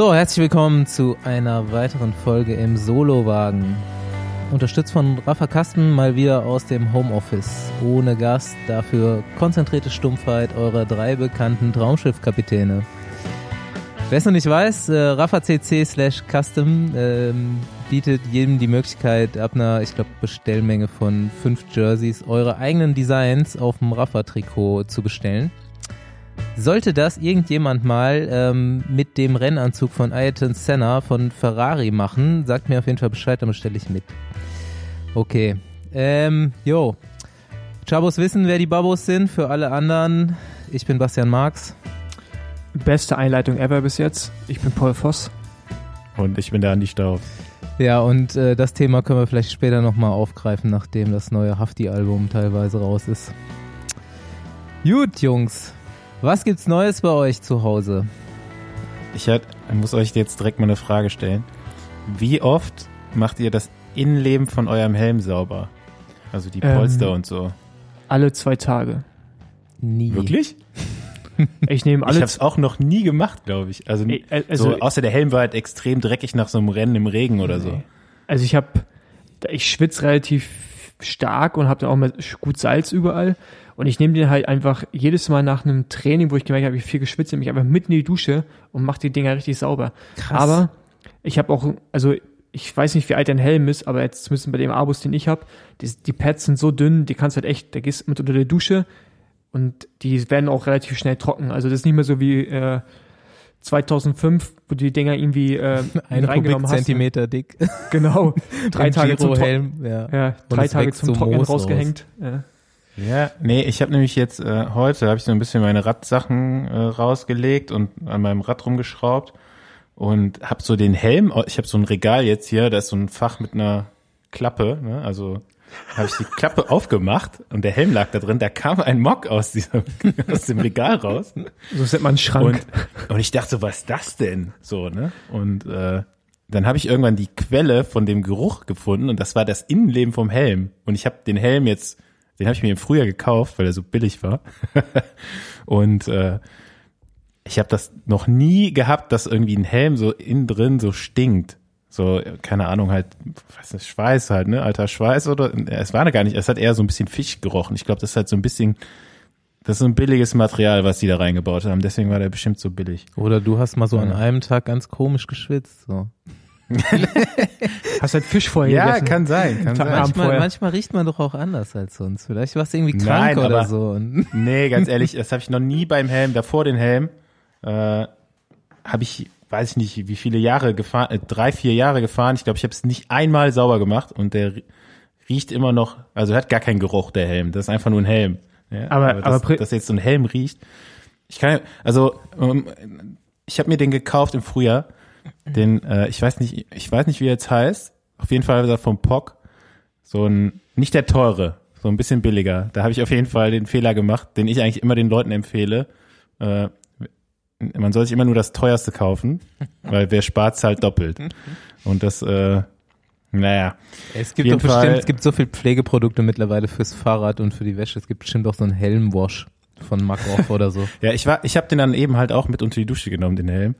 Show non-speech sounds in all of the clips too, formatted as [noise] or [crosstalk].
So, herzlich willkommen zu einer weiteren Folge im Solowagen. Unterstützt von Rafa Kasten mal wieder aus dem Homeoffice. Ohne Gast, dafür konzentrierte Stumpfheit eurer drei bekannten Traumschiffkapitäne. Wer es noch nicht weiß, äh, Rafa CC slash Custom ähm, bietet jedem die Möglichkeit, ab einer, ich glaube, Bestellmenge von fünf Jerseys eure eigenen Designs auf dem Rafa-Trikot zu bestellen. Sollte das irgendjemand mal ähm, mit dem Rennanzug von Ayrton Senna von Ferrari machen, sagt mir auf jeden Fall Bescheid, dann bestelle ich mit. Okay. Ähm, jo. Chabos wissen, wer die Babos sind. Für alle anderen, ich bin Bastian Marx. Beste Einleitung ever bis jetzt. Ich bin Paul Voss. Und ich bin der Andi Staub. Ja, und äh, das Thema können wir vielleicht später nochmal aufgreifen, nachdem das neue Hafti-Album teilweise raus ist. Gut, Jungs. Was gibt's Neues bei euch zu Hause? Ich hat, muss euch jetzt direkt mal eine Frage stellen. Wie oft macht ihr das Innenleben von eurem Helm sauber? Also die Polster Ähm, und so. Alle zwei Tage. Nie. Wirklich? [laughs] Ich nehme Ich alle. habe es auch noch nie gemacht, glaube ich. Also, äh, also- so, außer der Helm war halt extrem dreckig nach so einem Rennen im Regen oder so. Also ich habe, ich schwitze relativ stark und habe dann auch mal gut Salz überall. Und ich nehme den halt einfach jedes Mal nach einem Training, wo ich gemerkt habe, ich viel geschwitzt, nehme ich einfach mit in die Dusche und mache die Dinger richtig sauber. Krass. Aber ich habe auch, also ich weiß nicht, wie alt dein Helm ist, aber jetzt zumindest bei dem Abus, den ich habe, die, die Pads sind so dünn, die kannst halt echt, da gehst mit unter der Dusche und die werden auch relativ schnell trocken. Also das ist nicht mehr so wie äh, 2005, wo du die Dinger irgendwie äh, [laughs] Ein reingenommen hast. Kubikzentimeter dick. Genau. [laughs] Drei Tage zum Trocknen. Girohelm, ja. Ja, drei Tage zum Trocknen Moos raus. rausgehängt. Ja. Ja, nee, ich habe nämlich jetzt äh, heute habe ich so ein bisschen meine Radsachen äh, rausgelegt und an meinem Rad rumgeschraubt und habe so den Helm, ich habe so ein Regal jetzt hier, da ist so ein Fach mit einer Klappe, ne? also habe ich die Klappe [laughs] aufgemacht und der Helm lag da drin, da kam ein Mock aus diesem [laughs] aus dem Regal raus So setzt man Schrank. und, und ich dachte so, was ist das denn? So, ne? Und äh, dann habe ich irgendwann die Quelle von dem Geruch gefunden und das war das Innenleben vom Helm. Und ich habe den Helm jetzt, den habe ich mir im Frühjahr gekauft, weil er so billig war. [laughs] und äh, ich habe das noch nie gehabt, dass irgendwie ein Helm so innen drin so stinkt. So, keine Ahnung, halt, was ist Schweiß halt, ne? Alter Schweiß oder es war gar nicht, es hat eher so ein bisschen Fisch gerochen. Ich glaube, das ist halt so ein bisschen, das ist so ein billiges Material, was die da reingebaut haben. Deswegen war der bestimmt so billig. Oder du hast mal so an Ja. einem Tag ganz komisch geschwitzt. So. [laughs] Hast halt Fisch vorher Ja, gegessen. kann sein, kann sein. Manchmal, manchmal riecht man doch auch anders als sonst. Vielleicht warst du irgendwie Nein, krank oder aber- so. [laughs] Nee, ganz ehrlich, das habe ich noch nie beim Helm, davor den Helm, äh, habe ich, weiß ich nicht, wie viele Jahre gefahren, äh, drei, vier Jahre gefahren. Ich glaube, ich habe es nicht einmal sauber gemacht und der rie- riecht immer noch, also hat gar keinen Geruch, der Helm. Das ist einfach nur ein Helm. Ja, Aber- das, aber pri- dass jetzt so ein Helm riecht. Ich kann, also ähm, ich habe mir den gekauft im Frühjahr. [laughs] Den, äh, ich weiß nicht, ich weiß nicht, wie er jetzt heißt. Auf jeden Fall ist er vom POC. So ein, nicht der teure, so ein bisschen billiger. Da habe ich auf jeden Fall den Fehler gemacht, den ich eigentlich immer den Leuten empfehle. Äh, man soll sich immer nur das teuerste kaufen, [laughs] weil wer spart, zahlt doppelt. Und das, äh, naja. es gibt doch bestimmt, Fall- es gibt so viele Pflegeprodukte mittlerweile fürs Fahrrad und für die Wäsche. Es gibt bestimmt auch so einen Helmwash von Makoff oder so. [laughs] Ja, ich war, ich habe den dann eben halt auch mit unter die Dusche genommen, den Helm.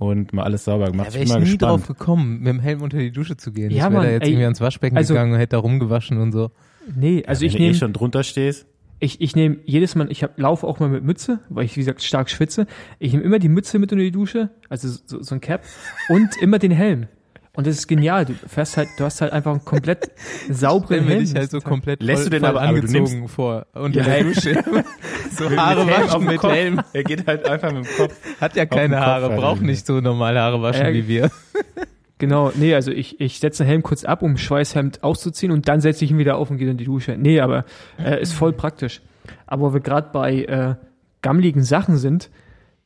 Und mal alles sauber gemacht. Wäre ich bin nie mal drauf gespannt. gekommen, mit dem Helm unter die Dusche zu gehen. Ja, ich wäre da jetzt ey, irgendwie ans Waschbecken also- gegangen und hätte da rumgewaschen und so. Nee, also Wenn ich du eh nehme schon drunter stehst. ich, ich nehm jedes Mal, ich hab, laufe auch mal mit Mütze, weil ich, wie gesagt, stark schwitze. Ich nehme immer die Mütze mit unter die Dusche, also so, so ein Cap, und immer den Helm. Und das ist genial. Du fährst halt, du hast halt einfach einen komplett [laughs] sauberen Helm. dich halt so komplett Lässt voll, du den aber- aber du angezogen vor unter Ja, der. Dusche. [laughs] so Mit Haare waschen mit Kopf. Helm. Er geht halt einfach mit dem Kopf. Hat ja keine Kopf Haare, er braucht nicht so normal Haare waschen Ja, wie wir. [laughs] Genau, nee, also ich, ich setze den Helm kurz ab, um Schweißhemd auszuziehen und dann setze ich ihn wieder auf und gehe in die Dusche. Nee, aber äh, ist voll praktisch. Aber wo wir gerade bei äh, gammeligen Sachen sind,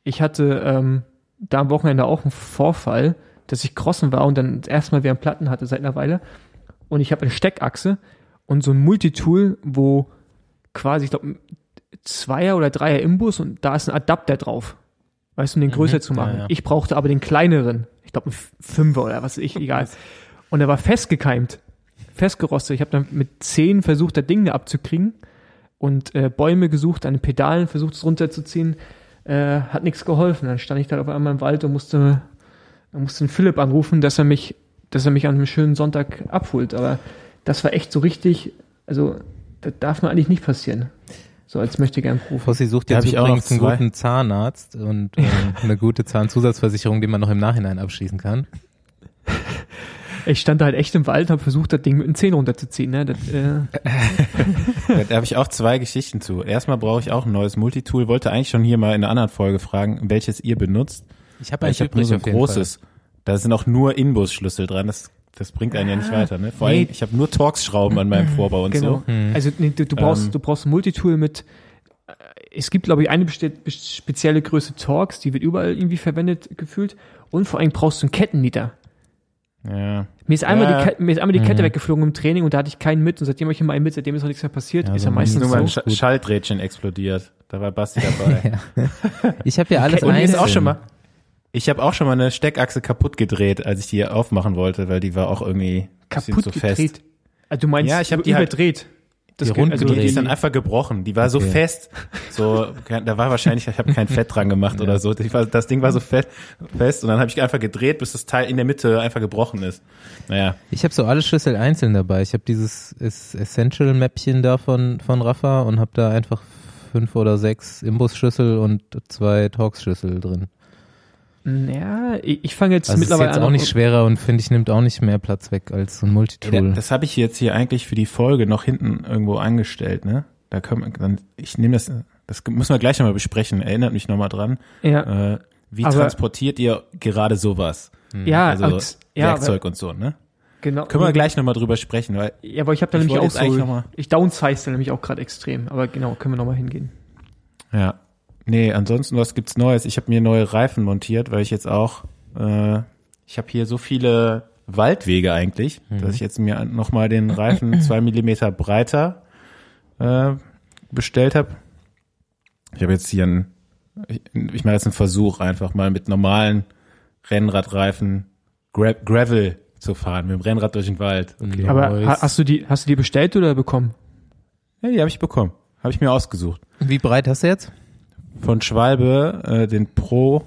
ich hatte ähm, da am Wochenende auch einen Vorfall, dass ich crossen war und dann erstmal wieder einen Platten hatte seit einer Weile. Und ich habe eine Steckachse und so ein Multitool, wo quasi, ich glaube, Zweier oder Dreier Imbus und da ist ein Adapter drauf. Weißt du, um den größer zu machen. ja, ja. Ich brauchte aber den kleineren. Ich glaube, ein Fünfer oder was weiß ich, egal. [laughs] Und er war festgekeimt, festgerostet. Ich habe dann mit zehn versucht, das Ding da abzukriegen und äh, Bäume gesucht, an den Pedalen versucht, es runterzuziehen. Äh, hat nichts geholfen. Dann stand ich da auf einmal im Wald und musste Da musste den Philipp anrufen, dass er mich, dass er mich an einem schönen Sonntag abholt. Aber das war echt so richtig, also das darf man eigentlich nicht passieren. So als möchte gern Profi. Fossi sucht jetzt ich übrigens noch einen guten Zahnarzt und ähm, [laughs] eine gute Zahnzusatzversicherung, die man noch im Nachhinein abschließen kann. Ich stand da halt echt im Wald, habe versucht, das Ding mit den Zähnen runterzuziehen. Ne? Das, äh, [laughs] Da habe ich auch zwei Geschichten zu. Erstmal brauche ich auch ein neues Multitool. Wollte eigentlich schon hier mal in einer anderen Folge fragen, welches ihr benutzt. Ich habe ein ich habe nur so ein großes. Da sind auch nur Inbus-Schlüssel dran. Das, das bringt einen ja nicht weiter. Ne? Vor allem, Nee. ich habe nur Torx-Schrauben an meinem Vorbau und genau. so. Also nee, du, du brauchst, Ähm. du brauchst ein Multitool mit. äh, Es gibt, glaube ich, eine spezielle Größe Torx, die wird überall irgendwie verwendet gefühlt. Und vor allem brauchst du einen Kettennieter. Ja. Mir ist einmal Ja. die, Ke- mir ist einmal die Kette Mhm. weggeflogen im Training und da hatte ich keinen mit und seitdem habe ich immer einen mit, seitdem ist noch nichts mehr passiert, Ja, ist so ja meistens Nur so. mal ein so Sch. Schalträdchen explodiert. Da war Basti dabei. [laughs] [laughs] Ich habe ja alles Und mir ist einzeln. auch schon mal, ich habe auch schon mal eine Steckachse kaputt gedreht, als ich die aufmachen wollte, weil die war auch irgendwie kaputt zu gedreht. fest. Also du meinst Ja, ich hab die halt- überdreht. Das Die also Die, ist gedreht. dann einfach gebrochen. Die war so Okay. fest. So, da war wahrscheinlich, ich habe kein Fett dran gemacht oder so. Die war, das Ding war so fett, fest und dann habe ich einfach gedreht, bis das Teil in der Mitte einfach gebrochen ist. Naja, Ich habe so alle Schlüssel einzeln dabei. Ich habe dieses Es- Essential-Mäppchen da von, von Rafa und habe da einfach fünf oder sechs Imbus-Schlüssel und zwei Torx-Schlüssel drin. Ja, ich, ich fange jetzt Also ist mittlerweile jetzt an. auch nicht schwerer und finde ich nimmt auch nicht mehr Platz weg als so ein Multitool. das habe ich jetzt hier eigentlich für die Folge noch hinten irgendwo angestellt, ne? Da können wir, dann, ich nehme das, das müssen wir gleich nochmal besprechen. Erinnert mich nochmal dran. ja, Äh, wie Aber- transportiert ihr gerade sowas? ja, Also als- ja, Werkzeug und so, ne? aber, genau. Können wir gleich nochmal drüber sprechen, weil Ja, aber ich habe da Ich nämlich auch jetzt so, mal- ich downsize nämlich auch gerade extrem. Aber genau, können wir nochmal hingehen. Ja. Nee, ansonsten, was gibt's Neues? Ich habe mir neue Reifen montiert, weil ich jetzt auch, äh, ich habe hier so viele Waldwege eigentlich, dass ich jetzt mir nochmal den Reifen [clears throat] zwei Millimeter breiter äh, bestellt habe. Ich habe jetzt hier einen, ich, ich mache jetzt einen Versuch, einfach mal mit normalen Rennradreifen Gra Gravel zu fahren, mit dem Rennrad durch den Wald. Okay. Aber ha, hast du die, hast du die bestellt oder bekommen? Ja, die habe ich bekommen. Habe ich mir ausgesucht. Wie breit hast du jetzt? Von Schwalbe äh, den Pro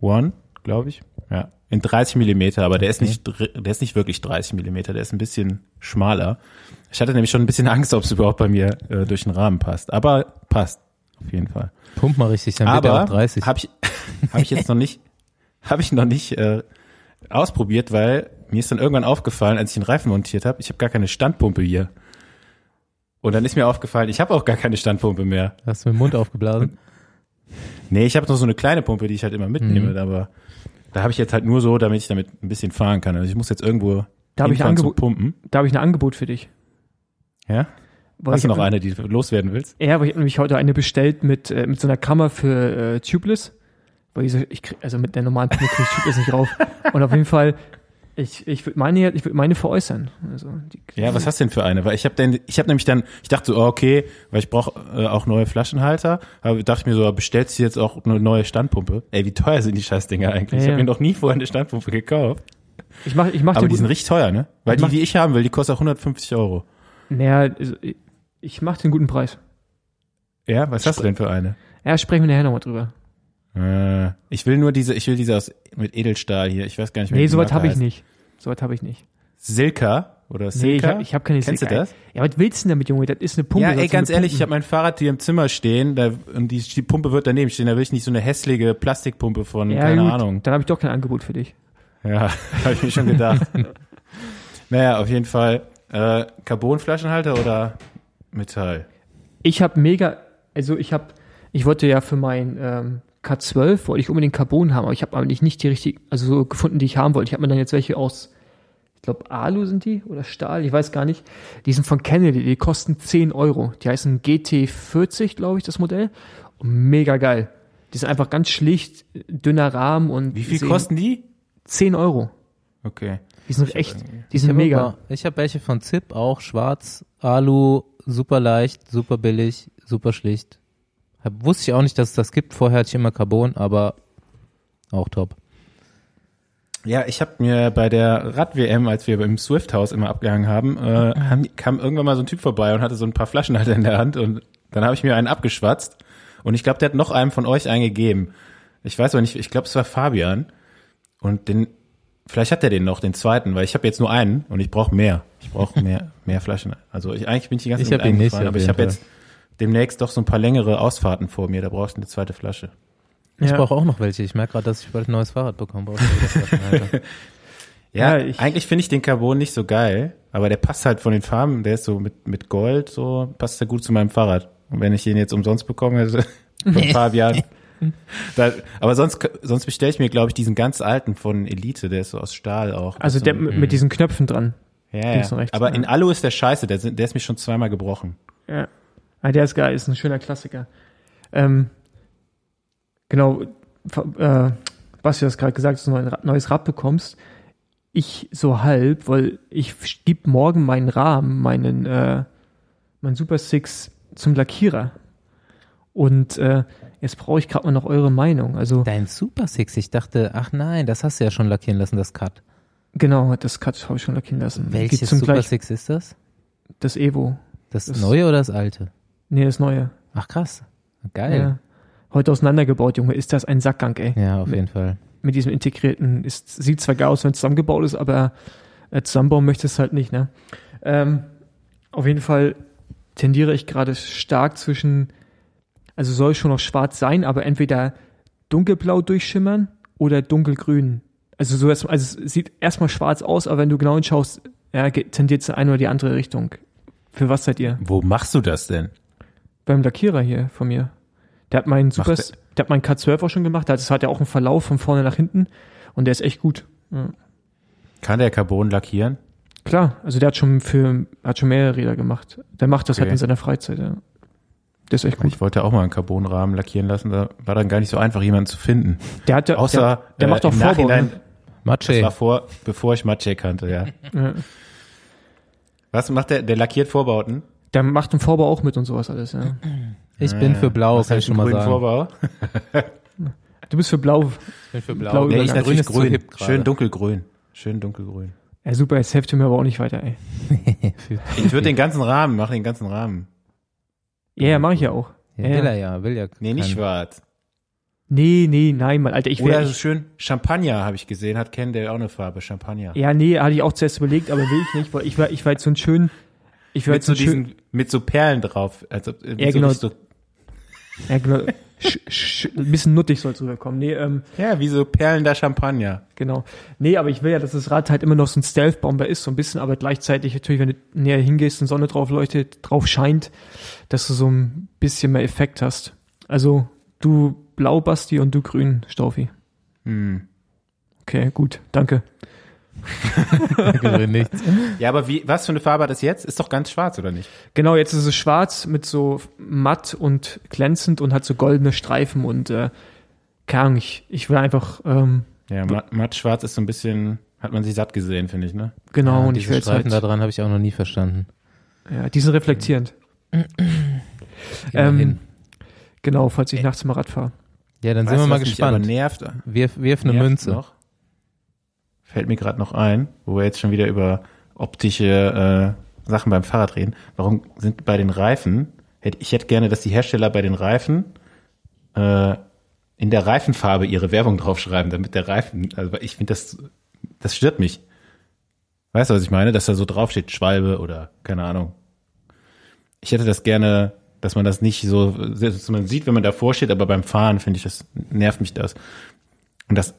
One, glaube ich. Ja, in 30 Millimeter, aber der ist nicht, der ist nicht wirklich 30 Millimeter, der ist ein bisschen schmaler. Ich hatte nämlich schon ein bisschen Angst, ob es überhaupt bei mir äh, durch den Rahmen passt. Aber passt auf jeden Fall. Pump mal richtig, dann wird er Aber auch 30. habe ich, [laughs] habe ich jetzt noch nicht, habe ich noch nicht äh, ausprobiert, weil mir ist dann irgendwann aufgefallen, als ich den Reifen montiert habe, ich habe gar keine Standpumpe hier. Und dann ist mir aufgefallen, ich habe auch gar keine Standpumpe mehr. Hast du mit dem Mund aufgeblasen? Nee, ich habe noch so eine kleine Pumpe, die ich halt immer mitnehme, Mhm. aber da habe ich jetzt halt nur so, damit ich damit ein bisschen fahren kann. Also ich muss jetzt irgendwo Da habe ich, ein Angebot- pumpen. da hab ich ein Angebot für dich. Ja? Weil Hast du noch hab- eine, die du loswerden willst? Ja, aber ich habe nämlich heute eine bestellt mit, äh, mit so einer Kammer für äh, Tubeless. Weil ich, so, ich krieg, also mit der normalen Pumpe kriege ich Tubeless nicht rauf. [laughs] Und auf jeden Fall, ich, ich würde meine, ich würd meine veräußern. Also, die, Ja, was hast du denn für eine? Weil ich habe denn, ich habe nämlich dann, ich dachte so, oh, okay, weil ich brauche äh, auch neue Flaschenhalter, aber dachte ich mir so, bestellst du jetzt auch eine neue Standpumpe? Ey, wie teuer sind die Scheißdinger eigentlich? Ich Ja, habe ja. mir noch nie vorher eine Standpumpe gekauft. Ich mach, ich mach Aber die sind richtig teuer, ne? Weil Ich die, die ich haben will, die kostet auch 150 Euro. naja, also, ich- ich mach den guten Preis. Ja, was hast du denn für eine? Ja, sprechen wir nachher nochmal drüber. Äh, ich will nur diese, ich will diese aus mit Edelstahl hier. Ich weiß gar nicht, wie Nee, Marke habe ich nicht. Soweit habe ich nicht. Silka oder Nee, ich Silka? habe ich hab keine Kennst du das? Ja, was willst du denn damit, Junge? Das ist eine Pumpe. ja, ey, ganz ehrlich, ich habe mein Fahrrad hier im Zimmer stehen da, und die, die Pumpe wird daneben stehen. Da will ich nicht so eine hässliche Plastikpumpe von, ja, keine gut, Ahnung. Dann habe ich doch kein Angebot für dich. Ja, [laughs] habe ich mir schon gedacht. naja, auf jeden Fall. Äh, Carbonflaschenhalter oder Metall? Ich habe mega, also ich habe, ich wollte ja für mein ähm, K12 wollte ich unbedingt Carbon haben, aber ich habe eigentlich nicht die richtig, also so gefunden, die ich haben wollte. Ich habe mir dann jetzt welche aus, ich glaube Alu sind die oder Stahl, ich weiß gar nicht. Die sind von Kennedy, die kosten 10 Euro. Die heißen GT40, glaube ich, das Modell. Und mega geil. Die sind einfach ganz schlicht, dünner Rahmen und Wie viel sehen- kosten die? 10 Euro. Okay. Die sind echt, die Ich sind hab mega. aber- Ich habe welche von Zip, auch schwarz, Alu, super leicht, super billig, super schlicht. Hab, wusste ich auch nicht, dass es das gibt. Vorher hatte ich immer Carbon, aber auch top. Ja, ich habe mir bei der Rad-WM, als wir im Swift-Haus immer abgehangen haben, äh, haben, kam irgendwann mal so ein Typ vorbei und hatte so ein paar Flaschenhalter in der Hand und dann habe ich mir einen abgeschwatzt und ich glaube, der hat noch einem von euch einen gegeben. Ich weiß aber nicht, ich glaube, es war Fabian. Und den, vielleicht hat er den noch, den zweiten, weil ich habe jetzt nur einen und ich brauche mehr. Ich brauche [laughs] mehr, mehr Flaschen. Also ich, eigentlich bin ich die ganze Ich Zeit hab ihn nicht, aber ich habe jetzt demnächst doch so ein paar längere Ausfahrten vor mir. Da brauchst du eine zweite Flasche. Ich Ja. brauche auch noch welche. Ich merke gerade, dass ich bald ein neues Fahrrad bekomme. Brauche. [laughs] Ja, Ja, ich- eigentlich finde ich den Carbon nicht so geil, aber der passt halt von den Farben, der ist so mit, mit Gold, so passt der gut zu meinem Fahrrad. Und wenn ich den jetzt umsonst bekomme, hätte, [laughs] vor ein paar Jahren. [laughs] Da, aber sonst, sonst bestelle ich mir, glaube ich, diesen ganz alten von Elite, der ist so aus Stahl auch. Also so, der mit, mit diesen Knöpfen dran. ja, ja. Aber ja. in Alu ist der scheiße, der, der ist mir schon zweimal gebrochen. Ja. Ah, der ist geil, ist ein schöner Klassiker. Ähm, genau, äh, Basti hat gerade gesagt, dass du ein neues Rad bekommst. Ich so halb, weil ich gebe morgen meinen Rahmen, meinen, äh, mein Super Six zum Lackierer. Und äh, jetzt brauche ich gerade mal noch eure Meinung. Also Dein Super Six. Ich dachte, ach nein, das hast du ja schon lackieren lassen, das Cut. genau, das Cut habe ich schon lackieren lassen. Welches Super Six ist das? Das Evo. Das, Das- neue oder das alte? Nee, das neue. Ach krass. Geil. Ja. Heute auseinandergebaut, Junge. Ist das ein Sackgang, ey. Ja, auf jeden Fall. mit diesem integrierten, ist, sieht zwar geil aus, wenn es zusammengebaut ist, aber äh, zusammenbauen möchte es halt nicht, ne? Ähm, auf jeden Fall tendiere ich gerade stark zwischen, also soll schon noch schwarz sein, aber entweder dunkelblau durchschimmern oder dunkelgrün. Also so erst, also es sieht erstmal schwarz aus, aber wenn du genau hinschaust, ja, geht- tendiert es in eine oder die andere Richtung. Für was seid ihr? Wo machst du das denn? Beim Lackierer hier von mir. Der hat meinen Super, Macht der hat meinen K12 auch schon gemacht. Das hat ja auch einen Verlauf von vorne nach hinten und der ist echt gut. Ja. Kann der Carbon lackieren? Klar, also der hat schon für, hat schon mehrere Räder gemacht. Der macht das Okay. halt in seiner Freizeit, ja. Der ist echt gut. Ich wollte auch mal einen Carbonrahmen lackieren lassen, da war dann gar nicht so einfach, jemanden zu finden. Der hat ja, Außer der, der äh, macht auch Vorbau. Ne? das Matsche. war vor, bevor ich Mathe kannte, ja. Ja. Was macht der? Der lackiert Vorbauten? Der macht einen Vorbau auch mit und sowas alles, ja. [clears throat] Ich bin für blau, Was kann ich schon mal einen sagen. Vorbau? Du bist für blau. Ich bin für Blau Nee, Übergang. ich Grün natürlich grün. gerade. Schön dunkelgrün. Schön dunkelgrün. Ja, super, jetzt helft ihr mir aber auch nicht weiter, ey. [laughs] Ich würde den ganzen Rahmen, mach den ganzen Rahmen. Ja, ja, mach ich ja auch. Ja, Ja, will er ja, will ja. Nee, nicht schwarz. Nee, nee, nein, Mann, Alter, ich Oder wäre. so schön Champagner habe ich gesehen, hat Ken der auch eine Farbe, Champagner. Ja, nee, hatte ich auch zuerst überlegt, aber will ich nicht, weil ich war, ich war jetzt so ein schön, ich Mit so diesen, mit so Perlen drauf. Also, Ja, so genau. So, ja, genau, ein bisschen nuttig soll es rüberkommen. Nee, ähm, ja, wie so perlender Champagner. Genau. Nee, aber ich will ja, dass das Rad halt immer noch so ein Stealth-Bomber ist, so ein bisschen, aber gleichzeitig natürlich, wenn du näher hingehst und Sonne drauf leuchtet, drauf scheint, dass du so ein bisschen mehr Effekt hast. Also du blau, Basti, und du grün, Staufi. Hm. Okay, gut, danke. Nichts. Ja, aber wie, was für eine Farbe hat das jetzt? Ist doch ganz schwarz, oder nicht? Genau, jetzt ist es schwarz mit so matt und glänzend und hat so goldene Streifen und äh, Ahnung, ich, ich will einfach, ähm, Ja, matt, matt schwarz ist so ein bisschen, hat man sich satt gesehen, finde ich, ne? genau, Ja, und ich diese will jetzt Streifen halt, da dran habe ich auch noch nie verstanden. ja, die sind reflektierend. Ähm, genau, falls ich nachts mal Rad fahre. ja, dann Weißt sind wir mal gespannt. nervt, Wirf, wirf eine nervt Münze. Noch? Fällt mir gerade noch ein, wo wir jetzt schon wieder über optische äh, Sachen beim Fahrrad reden. Warum sind bei den Reifen, hätte, ich hätte gerne, dass die Hersteller bei den Reifen äh, in der Reifenfarbe ihre Werbung draufschreiben, damit der Reifen, also ich finde das, das stört mich. Weißt du, was ich meine? Dass da so draufsteht, Schwalbe oder keine Ahnung. Ich hätte das gerne, dass man das nicht so, dass man sieht, wenn man davor steht, aber beim Fahren finde ich, das nervt mich das. Und das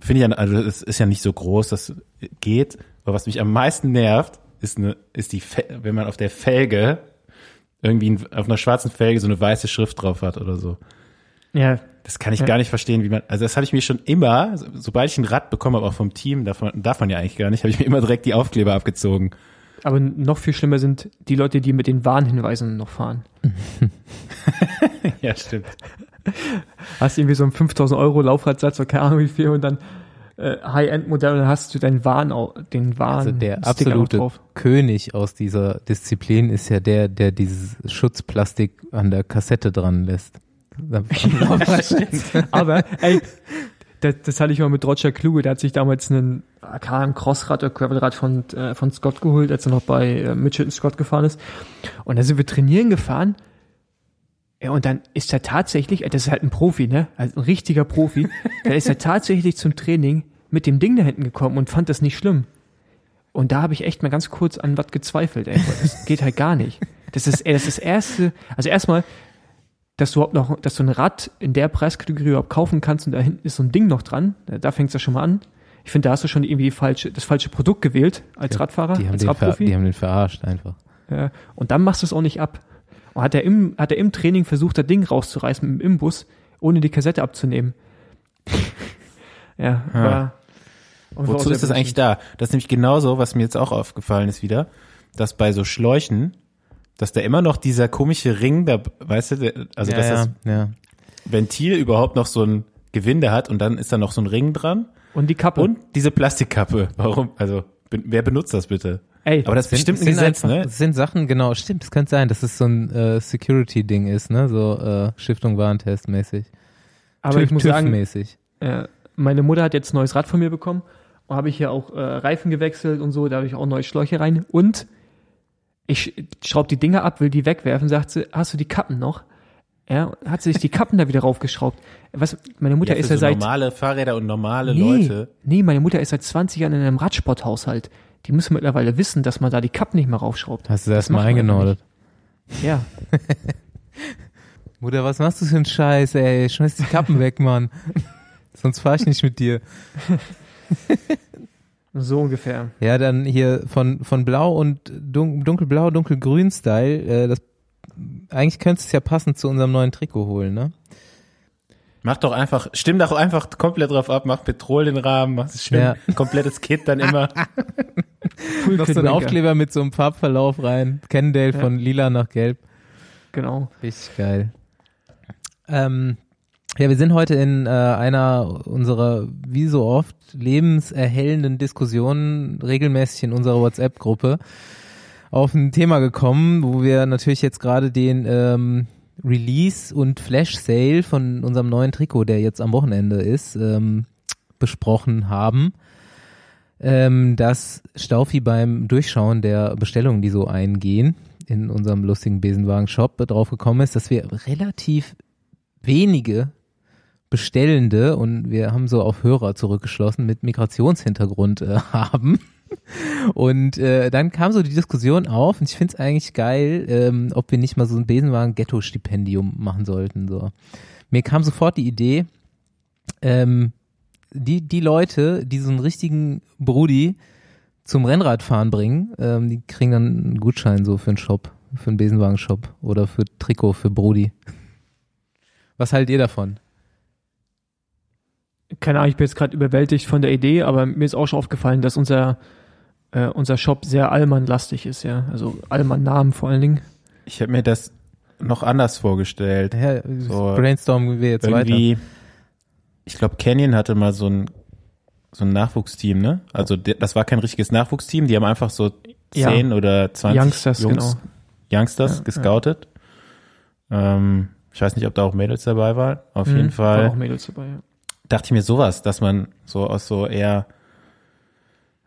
finde ich ja, also es ist ja nicht so groß, das geht. Aber was mich am meisten nervt, ist eine, ist die, wenn man auf der Felge irgendwie auf einer schwarzen Felge so eine weiße Schrift drauf hat oder so. Ja, Das kann ich Ja. gar nicht verstehen, wie man, also das habe ich mir schon immer, so- sobald ich ein Rad bekomme, aber auch vom Team, man, darf man ja eigentlich gar nicht, habe ich mir immer direkt die Aufkleber abgezogen. Aber noch viel schlimmer sind die Leute, die mit den Warnhinweisen noch fahren. [laughs] ja, stimmt. Hast irgendwie so einen 5000 Euro Laufradsatz oder keine Ahnung wie viel und dann äh, High-End-Modell und dann hast du deinen Warn, au- den Warn Also der Sticker absolute drauf. König aus dieser Disziplin ist ja der, der dieses Schutzplastik an der Kassette dran lässt. [laughs] Aber ey, das, das hatte ich mal mit Roger Kluge, der hat sich damals einen AK, ein Crossrad oder Gravelrad von, äh, von Scott geholt, als er noch bei äh, Mitchell Scott gefahren ist. Und da sind wir trainieren gefahren. Ja, und dann ist er tatsächlich, das ist halt ein Profi, ne? Also ein richtiger Profi. [laughs] dann ist er tatsächlich zum Training mit dem Ding da hinten gekommen und fand das nicht schlimm. Und da habe ich echt mal ganz kurz an was gezweifelt, ey. Das geht halt gar nicht. Das ist, ey, das ist das erste, also erstmal, dass du überhaupt noch, dass du ein Rad in der Preiskategorie überhaupt kaufen kannst und da hinten ist so ein Ding noch dran, da, da fängt's ja schon mal an. Ich finde, da hast du schon irgendwie falsche, das falsche Produkt gewählt als Radfahrer, Die haben, als Radprofi. die haben den verarscht einfach. Ja, und dann machst du es auch nicht ab. Und hat er im, hat er im Training versucht, das Ding rauszureißen mit dem Imbus, ohne die Kassette abzunehmen. [laughs] ja, und war Wozu ist das eigentlich da? Das ist nämlich genauso, was mir jetzt auch aufgefallen ist wieder, dass bei so Schläuchen, dass da immer noch dieser komische Ring, da, weißt du, also dass ja, das ja. Ventil überhaupt noch so ein Gewinde hat und dann ist da noch so ein Ring dran Und die Kappe. und diese Plastikkappe. Warum? Also, wer benutzt das bitte? Ey, Aber das ist bestimmt ein sind Gesetz, einfach, ne? Das sind Sachen, genau, stimmt, es könnte sein, dass es so ein äh, Security-Ding ist, ne? So äh, Stiftung Warentest mäßig. aber ich muss sagen, mäßig. äh, meine Mutter hat jetzt ein neues Rad von mir bekommen. Und habe ich hier auch äh, Reifen gewechselt und so, da habe ich auch neue Schläuche rein. Und ich schraube die Dinger ab, will die wegwerfen, sagt sie, hast du die Kappen noch? Ja, hat sie sich die Kappen da wieder raufgeschraubt. Was, meine Mutter Ja, ist ja so seit normale Fahrräder und normale nee, Leute. Nee, meine Mutter ist seit 20 Jahren in einem Radsporthaushalt. Die müssen mittlerweile wissen, dass man da die Kappen nicht mehr raufschraubt. Hast du das mal macht man eingenordet? Ja. [laughs] Mutter, was machst du für einen Scheiß, ey? Schmeiß die Kappen weg, Mann. [laughs] Sonst fahr ich nicht mit dir. [laughs] So ungefähr. Ja, dann hier von, von Blau und dun dunkelblau, dunkelgrün Style. Äh, das, eigentlich könntest du es ja passend zu unserem neuen Trikot holen, ne? Mach doch einfach, stimm doch einfach komplett drauf ab, mach Petrol den Rahmen, mach es schön, Ja. [laughs] komplettes Kit dann immer. [laughs] Full Noch so Kit ein Wanker. Aufkleber mit so einem Farbverlauf rein. Cannondale Ja. von lila nach gelb. Genau. Richtig geil. Ähm, ja, wir sind heute in äh, einer unserer, wie so oft, lebenserhellenden Diskussionen regelmäßig in unserer WhatsApp-Gruppe auf ein Thema gekommen, wo wir natürlich jetzt gerade den ähm, Release und Flash-Sale von unserem neuen Trikot, der jetzt am Wochenende ist, ähm, besprochen haben. Ähm, dass Staufi beim Durchschauen der Bestellungen, die so eingehen, in unserem lustigen Besenwagen-Shop drauf gekommen ist, dass wir relativ wenige Bestellende und wir haben so auf Hörer zurückgeschlossen mit Migrationshintergrund äh, [laughs] haben. Und äh, dann kam so die Diskussion auf und ich finde es eigentlich geil, ähm, ob wir nicht mal so ein Besenwagen-Ghetto-Stipendium machen sollten. So. Mir kam sofort die Idee, ähm, die, die Leute, die so einen richtigen Brudi zum Rennradfahren bringen, ähm, die kriegen dann einen Gutschein so für einen Shop, für einen Besenwagen-Shop oder für Trikot für Brudi. Was haltet ihr davon? keine Ahnung, ich bin jetzt gerade überwältigt von der Idee, aber mir ist auch schon aufgefallen, dass unser, äh, unser Shop sehr Allmann-lastig ist, ja. Also Allmann-Namen vor allen Dingen. Ich habe mir das noch anders vorgestellt. Ja, So, brainstormen wir jetzt weiter. Irgendwie, ich glaube, Canyon hatte mal so ein so ein Nachwuchsteam, ne? Also das war kein richtiges Nachwuchsteam, die haben einfach so Ja. 10 oder 20 Youngsters, Jungs, genau. Youngsters Ja, gescoutet. Ähm, ich weiß nicht, ob da auch Mädels dabei waren. Auf jeden Mhm, Fall Waren auch Mädels dabei, ja. dachte ich mir sowas, dass man so aus so eher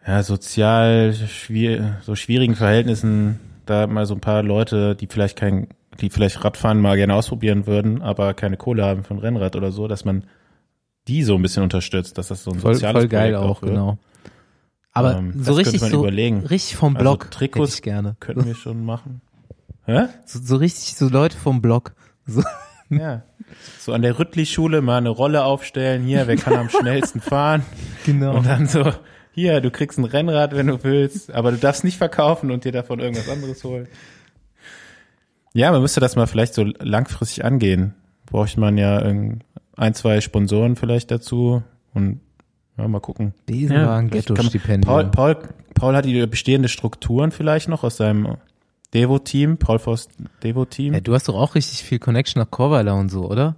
ja, sozial schwier so schwierigen Verhältnissen da mal so ein paar Leute, die vielleicht kein, die vielleicht Radfahren mal gerne ausprobieren würden, aber keine Kohle haben für ein Rennrad oder so, dass man die so ein bisschen unterstützt, dass das so ein voll, soziales voll geil Projekt auch, wird. genau. Aber Ähm, so richtig so überlegen. richtig vom Also Blog Trikots hätte ich gerne. Könnten wir schon machen. [laughs] Hä? So, so richtig so Leute vom Blog. So, Ja. So an der Rüttli-Schule mal eine Rolle aufstellen. Hier, wer kann am [laughs] schnellsten fahren? genau. Und dann so, hier, du kriegst ein Rennrad, wenn du willst, aber du darfst nicht verkaufen und dir davon irgendwas anderes holen. Ja, man müsste das mal vielleicht so langfristig angehen. Bräuchte man ja irgend- ein, zwei Sponsoren vielleicht dazu und ja, mal gucken. Besenwagen man- Ghetto-Stipendium. Paul, Paul, Paul hat die bestehende Strukturen vielleicht noch aus seinem Devo-Team, Paul Forst Devo-Team. Ja, du hast doch auch richtig viel Connection nach Korweiler und so, oder?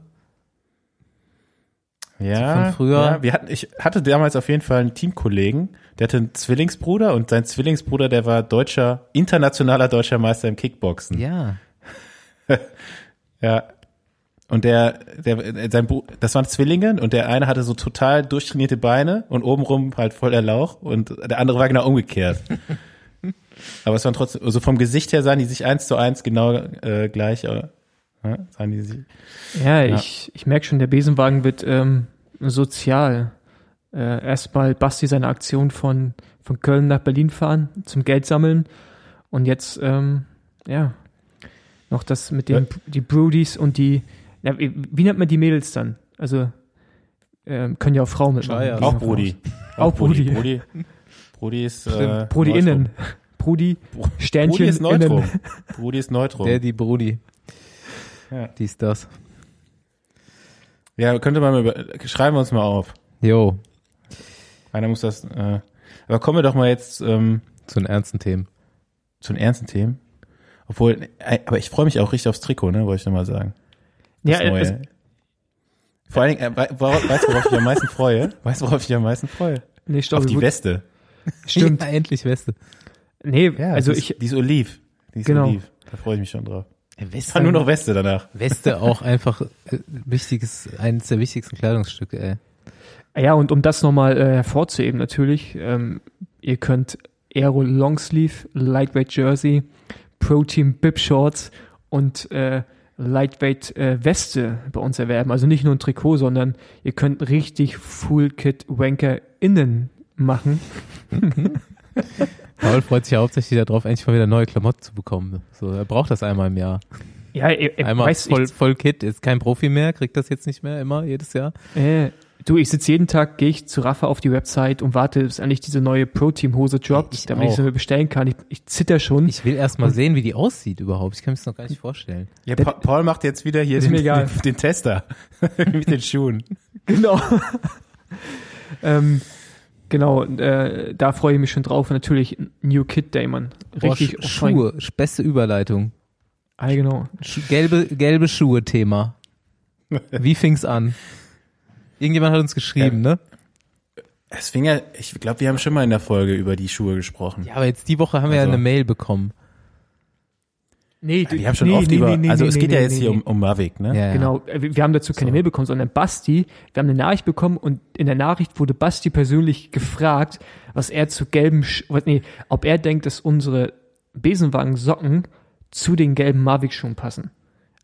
Ja, von früher. Ja, wir hatten, ich hatte damals auf jeden Fall einen Teamkollegen, der hatte einen Zwillingsbruder und sein Zwillingsbruder, der war deutscher, internationaler deutscher Meister im Kickboxen. Ja. [laughs] Ja. Und der, der, sein Bru das waren Zwillinge und der eine hatte so total durchtrainierte Beine und obenrum halt voll der Lauch und der andere war genau umgekehrt. [laughs] Aber es waren trotzdem, also vom Gesicht her sahen die sich eins zu eins genau äh, gleich, äh, ja, die sich. Ja, Ja. ich, ich merke schon, der Besenwagen wird ähm, sozial. äh, erstmal Basti seine Aktion von, von Köln nach Berlin fahren zum Geld sammeln und jetzt, ähm, ja, noch das mit den, die Broodies und die, ja, wie, wie nennt man die Mädels dann? Also, ähm, können ja auch Frauen mitmachen. Auch Brudi. Auch Brudi. Brudi. [laughs] Brudi ist, äh. Brudi Neutrum. innen. Brudi, Sternchen Brudi ist Neutrum. innen. Brudi ist Neutrum. Der, die Brudi. Ja. Dies, das. Ja, könnte man mal über, schreiben wir uns mal auf. Jo, Einer muss das, äh, aber kommen wir doch mal jetzt, ähm, zu den ernsten Themen. zu den ernsten Themen. Obwohl, äh, aber ich freue mich auch richtig aufs Trikot, ne, wollte ich nochmal sagen. Das Ja, Neue. es, Vor allen Dingen, äh, weißt du, worauf ich mich am meisten freue? [laughs] Weißt du, worauf ich mich am meisten freue? nee, stopp, Auf die gut. Weste. Stimmt. [laughs] Endlich Weste. Nee, Ja, also ist, ich, die ist oliv. Die ist Genau. oliv. Da freue ich mich schon drauf. Weste, fand nur noch Weste danach. Weste auch einfach äh, wichtiges, eines der wichtigsten Kleidungsstücke, ey. Ja, und um das nochmal äh, hervorzuheben, natürlich, ähm, ihr könnt Aero Longsleeve, Lightweight Jersey, Pro Team Bib Shorts und äh, Lightweight äh, Weste bei uns erwerben. Also nicht nur ein Trikot, sondern ihr könnt richtig Full Kit Wanker innen machen. [laughs] Paul freut sich ja hauptsächlich darauf, endlich mal wieder neue Klamotten zu bekommen. So, er braucht das einmal im Jahr. Ja, ihr Einmal weißt, voll, ich, voll Kit, ist kein Profi mehr, kriegt das jetzt nicht mehr immer, jedes Jahr. äh, du, ich sitze jeden Tag, gehe ich zu Rafa auf die Website und warte, bis endlich diese neue Pro Team Hose droppt, Ich damit ich auch. sie mir bestellen kann. Ich, ich zitter schon. Ich will erst mal sehen, wie die aussieht überhaupt. Ich kann mir das noch gar nicht vorstellen. Ja, Pa- Paul macht jetzt wieder hier den, den, den Tester [laughs] mit den Schuhen. [laughs] Genau. [laughs] ähm, genau, äh, da freue ich mich schon drauf. Und natürlich New Kid Day, Mann. Richtig Boah, Sch- Schuhe, beste Überleitung. Ah, genau. Sch gelbe, gelbe Schuhe-Thema. [laughs] Wie fing's an? Irgendjemand hat uns geschrieben, ne? Es fing ja, ich glaube, wir haben schon mal in der Folge über die Schuhe gesprochen. Ja, aber jetzt die Woche haben wir ja Also- eine Mail bekommen. Nee, Wir haben schon oft über, also es geht ja jetzt hier um, um Mavic, ne? Ja, ja. Genau, äh, wir haben dazu keine So. Mail bekommen, sondern Basti, wir haben eine Nachricht bekommen und in der Nachricht wurde Basti persönlich gefragt, was er zu gelben, nee, ob er denkt, dass unsere Besenwagen-Socken zu den gelben Mavic-Schuhen passen.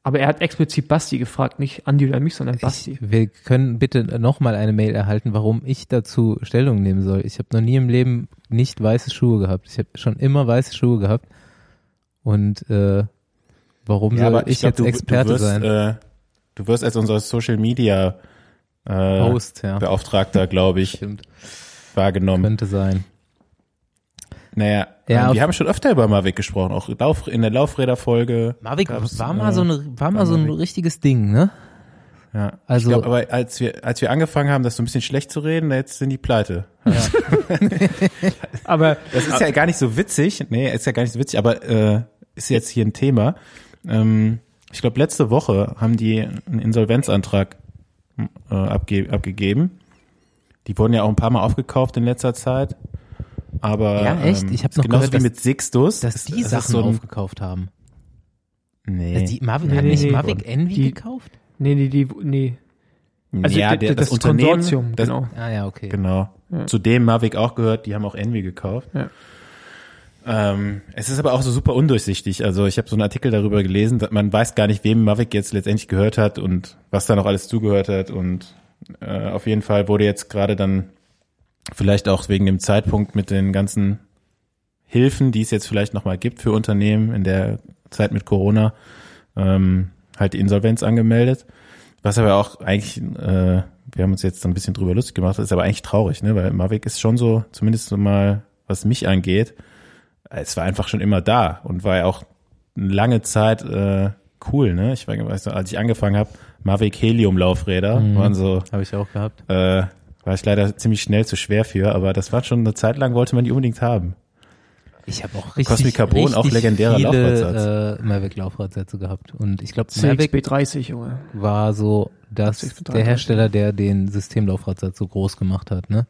Aber er hat explizit Basti gefragt, nicht Andi oder mich, sondern Basti. Ich, wir können bitte nochmal eine Mail erhalten, warum ich dazu Stellung nehmen soll. Ich habe noch nie im Leben nicht weiße Schuhe gehabt. Ich habe schon immer weiße Schuhe gehabt. Und äh, warum soll ich, glaub, jetzt Experte du wirst, sein? Äh, du wirst als unser Social Media äh, Host, ja. Beauftragter, glaube ich, Stimmt. wahrgenommen. Könnte sein. Naja, Ja, ähm, wir haben schon öfter über Mavic gesprochen, auch Lauf, in der Laufräderfolge. Mavic war mal äh, so eine, war mal so ein Mavic. richtiges Ding, ne? Ja, Also- ich glaube, aber als wir, als wir angefangen haben, das so ein bisschen schlecht zu reden, jetzt sind die pleite. [laughs] Aber Das ist ja gar nicht so witzig. Nee, ist ja gar nicht so witzig, aber äh, ist jetzt hier ein Thema. Ähm, ich glaube, letzte Woche haben die einen Insolvenzantrag äh, abge abgegeben. Die wurden ja auch ein paar Mal aufgekauft in letzter Zeit. Aber Ja, echt? Ähm, Ich hab ist noch genauso gehört, wie dass- mit Sixtus. Dass die ist Sachen so ein, aufgekauft haben. Nee. Also die, Mavic, Nee, hat nee, nicht nee. Mavic Envy Die- gekauft? nee, nee, die, nee. Also ja, d- der, das, das Unternehmen, Konsortium, das, genau. Ah ja, okay. Genau. Ja. Zu dem Mavic auch gehört, die haben auch Envy gekauft. Ja. Ähm, es ist aber auch so super undurchsichtig. Also ich habe so einen Artikel darüber gelesen, dass man weiß gar nicht, wem Mavic jetzt letztendlich gehört hat und was da noch alles zugehört hat. Und äh, auf jeden Fall wurde jetzt gerade dann vielleicht auch wegen dem Zeitpunkt mit den ganzen Hilfen, die es jetzt vielleicht nochmal gibt für Unternehmen in der Zeit mit Corona, ähm, halt die Insolvenz angemeldet. Was aber auch eigentlich, äh, wir haben uns jetzt ein bisschen drüber lustig gemacht, ist aber eigentlich traurig, ne? Weil Mavic ist schon so, zumindest mal, was mich angeht, es war einfach schon immer da und war ja auch eine lange Zeit äh, cool, ne? Ich weiß noch, als ich angefangen habe, Mavic Helium Laufräder Mhm. waren so, Habe ich auch gehabt. äh, war ich leider ziemlich schnell zu schwer für, aber das war schon eine Zeit lang, wollte man die unbedingt haben. Ich habe auch richtig, Cosmic Carbon, richtig auch legendärer viele, Laufradsatz. Äh, Mavic Laufradsätze gehabt. Und ich glaube, Mavic CXB30, Junge. war so das, CXB30. der Hersteller, der den Systemlaufradsatz so groß gemacht hat, ne?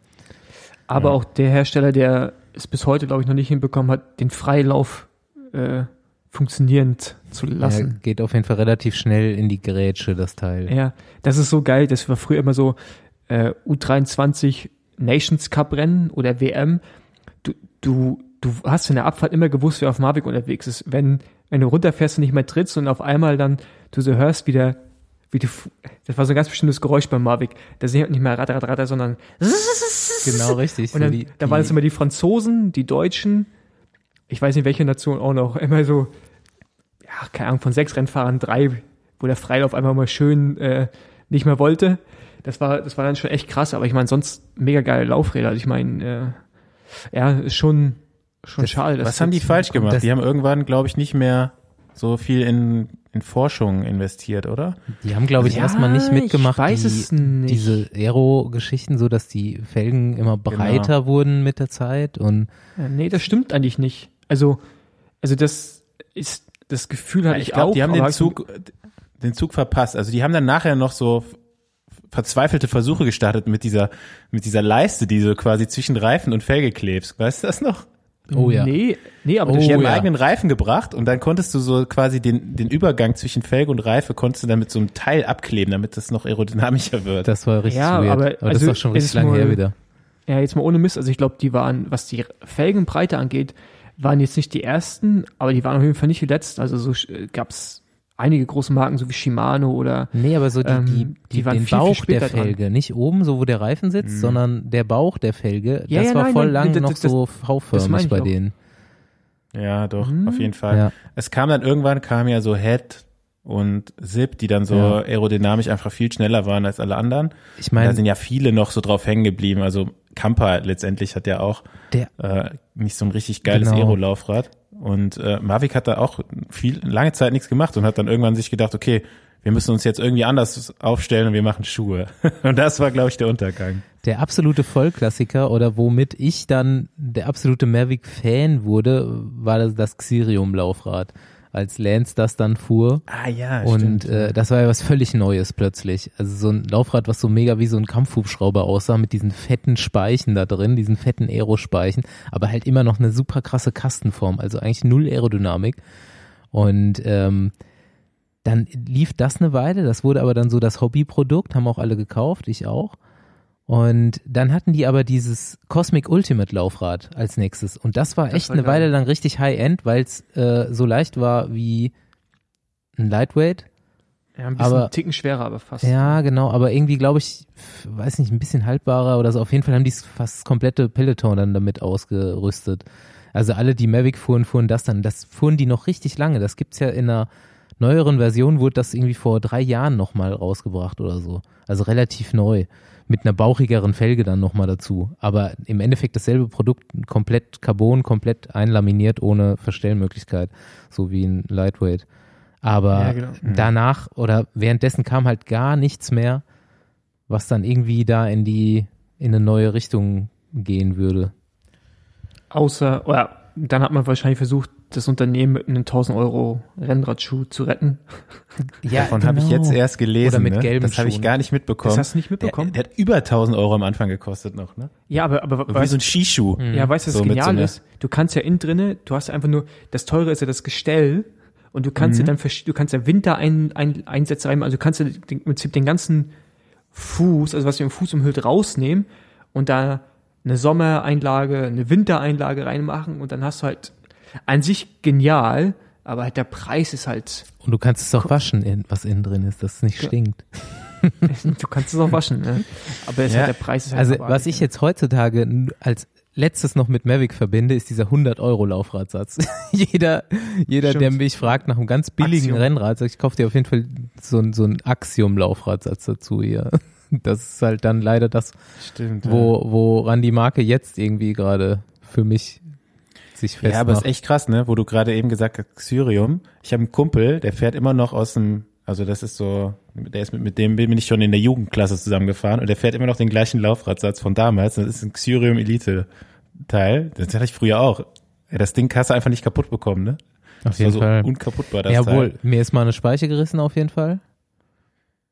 Aber Ja. auch der Hersteller, der es bis heute, glaube ich, noch nicht hinbekommen hat, den Freilauf äh, funktionierend zu lassen. geht auf jeden Fall relativ schnell in die Grätsche, das Teil. Ja, das ist so geil. Das war früher immer so äh, U23 Nations Cup Rennen oder WM. Du, du, du hast in der Abfahrt immer gewusst, wer auf Mavic unterwegs ist. Wenn, wenn du runterfährst und nicht mehr trittst und auf einmal dann du so hörst, wie der wie die, Fu- das war so ein ganz bestimmtes Geräusch beim Mavic. Da sind halt nicht mehr Ratter, Ratter, Ratter, sondern Genau, [laughs] richtig. Und dann, so die, dann waren es immer die Franzosen, die Deutschen, ich weiß nicht welche Nation auch noch, immer so, ja, keine Ahnung, von sechs Rennfahrern drei, wo der Freilauf einfach mal schön äh, nicht mehr wollte. Das war, das war dann schon echt krass, aber ich meine, sonst mega geile Laufräder. Also ich meine, äh, ja, ist schon, schon Das- schade. Was haben die falsch gemacht? die haben irgendwann, glaube ich, nicht mehr so viel in, in Forschung investiert, oder? Die haben, glaube ich, Ja, erstmal nicht mitgemacht, ich weiß die, es nicht. diese Aero-Geschichten, so dass die Felgen immer breiter wurden mit der Zeit und Ja, nee, das stimmt eigentlich nicht. Also, also das ist, das Gefühl hatte ich, ich glaube, auch. die haben den Zug, den Zug verpasst. Also die haben dann nachher noch so verzweifelte Versuche gestartet mit dieser, mit dieser Leiste, die so quasi zwischen Reifen und Felge klebst. Weißt du das noch? Oh ja. Nee, nee, aber Oh, das Die haben ja. einen eigenen Reifen gebracht und dann konntest du so quasi den, den Übergang zwischen Felge und Reife konntest du dann mit so einem Teil abkleben, damit das noch aerodynamischer wird. Das war richtig Ja, weird. aber Aber, das also ist auch schon es richtig lange her wieder. Ja, jetzt mal ohne Mist. Also ich glaube, die waren, was die Felgenbreite angeht, waren jetzt nicht die ersten, aber die waren auf jeden Fall nicht die letzten. Also so äh, gab's einige große Marken, so wie Shimano oder Nee, aber so die, Ähm, die, die die, waren den viel, viel Bauch später der dran. Felge, nicht oben, so wo der Reifen sitzt, sondern der Bauch der Felge, Ja, das ja, war nein, voll nein, lang das- noch das- so V-förmig bei auch. denen. Ja, doch, Mhm. auf jeden Fall. Ja. Es kam dann irgendwann, kam ja so Head und Zip, die dann so Ja. aerodynamisch einfach viel schneller waren als alle anderen. Ich da meine, sind ja viele noch so drauf hängen geblieben. Also Kampa letztendlich hat ja auch der, äh, nicht so ein richtig geiles Genau. Aero-Laufrad. Und äh, Mavic hat da auch viel lange Zeit nichts gemacht und hat dann irgendwann sich gedacht, okay, wir müssen uns jetzt irgendwie anders aufstellen und wir machen Schuhe. [laughs] Und das war, glaube ich, der Untergang. der absolute Vollklassiker oder womit ich dann der absolute Mavic-Fan wurde, war das, das Xirium-Laufrad. Als Lance das dann fuhr. Ah ja, Und äh, das war ja was völlig Neues plötzlich. Also so ein Laufrad, was so mega wie so ein Kampfhubschrauber aussah, mit diesen fetten Speichen da drin, diesen fetten Aerospeichen, aber halt immer noch eine super krasse Kastenform, also eigentlich null Aerodynamik. Und ähm, dann lief das eine Weile, das wurde aber dann so das Hobbyprodukt, haben auch alle gekauft, ich auch. Und dann hatten die aber dieses Cosmic Ultimate Laufrad als nächstes. Und das war Das echt war eine geil. Weile lang richtig High-End, weil es äh, so leicht war wie ein Lightweight. ja, ein bisschen aber- Ticken schwerer, aber fast. Ja, genau, aber irgendwie glaube ich, weiß nicht, ein bisschen haltbarer oder so. Auf jeden Fall haben die fast das komplette Peloton dann damit ausgerüstet. Also alle, die Mavic fuhren, fuhren das dann. Das fuhren die noch richtig lange. Das gibt's ja in einer neueren Version, wurde das irgendwie vor drei Jahren nochmal rausgebracht oder so. Also relativ neu. Mit einer bauchigeren Felge dann nochmal dazu. Aber im Endeffekt dasselbe Produkt, komplett Carbon, komplett einlaminiert, ohne Verstellmöglichkeit. So wie ein Lightweight. Aber Ja, genau. danach oder währenddessen kam halt gar nichts mehr, was dann irgendwie da in die, in eine neue Richtung gehen würde. Außer, oder dann hat man wahrscheinlich versucht, das Unternehmen mit einem 1000 Euro Rennradschuh zu retten. [laughs] Ja, Davon habe ich jetzt erst gelesen. Oder mit ne? gelben Das habe ich gar nicht mitbekommen. Das hast du nicht mitbekommen? Der, der hat über 1000 Euro am Anfang gekostet noch, ne? Ja, aber, aber Wie weißt, so ein Skischuh. ja, weißt du, was So genial so ist? Du kannst ja innen drinne, du hast einfach nur, das teure ist ja das Gestell und du kannst ja dann, du kannst ja Winter ein, ein, Einsätze rein, also du kannst ja den, im Prinzip den ganzen Fuß, also was du im Fuß umhüllt, rausnehmen und da eine Sommereinlage, eine Wintereinlage reinmachen und dann hast du halt an sich genial, aber halt der Preis ist halt, Und du kannst es auch waschen, was innen drin ist, dass es nicht stinkt. [laughs] du kannst es auch waschen, ne? aber ist Ja. halt der Preis ist halt Also was ich jetzt heutzutage als letztes noch mit Mavic verbinde, ist dieser 100 Euro Laufradsatz. [laughs] jeder, jeder, der mich fragt nach einem ganz billigen Axiom. Rennrad, sagt, ich kaufe dir auf jeden Fall so, ein- so ein Axiom-Laufradsatz dazu hier. [laughs] Das ist halt dann leider das, Stimmt. wo, woran die Marke jetzt irgendwie gerade für mich sich ja, festmacht. aber ist echt krass, ne? Wo du gerade eben gesagt hast, Xyrium. Ich habe einen Kumpel, der fährt immer noch aus dem, also das ist so, der ist mit, mit dem bin ich schon in der Jugendklasse zusammengefahren und der fährt immer noch den gleichen Laufradsatz von damals. Das ist ein Xyrium Elite Teil. Das hatte ich früher auch. Ja, das Ding hast du einfach nicht kaputt bekommen, ne? auf Das jeden war so Fall. unkaputtbar, das Jawohl, Teil. mir ist mal eine Speiche gerissen auf jeden Fall.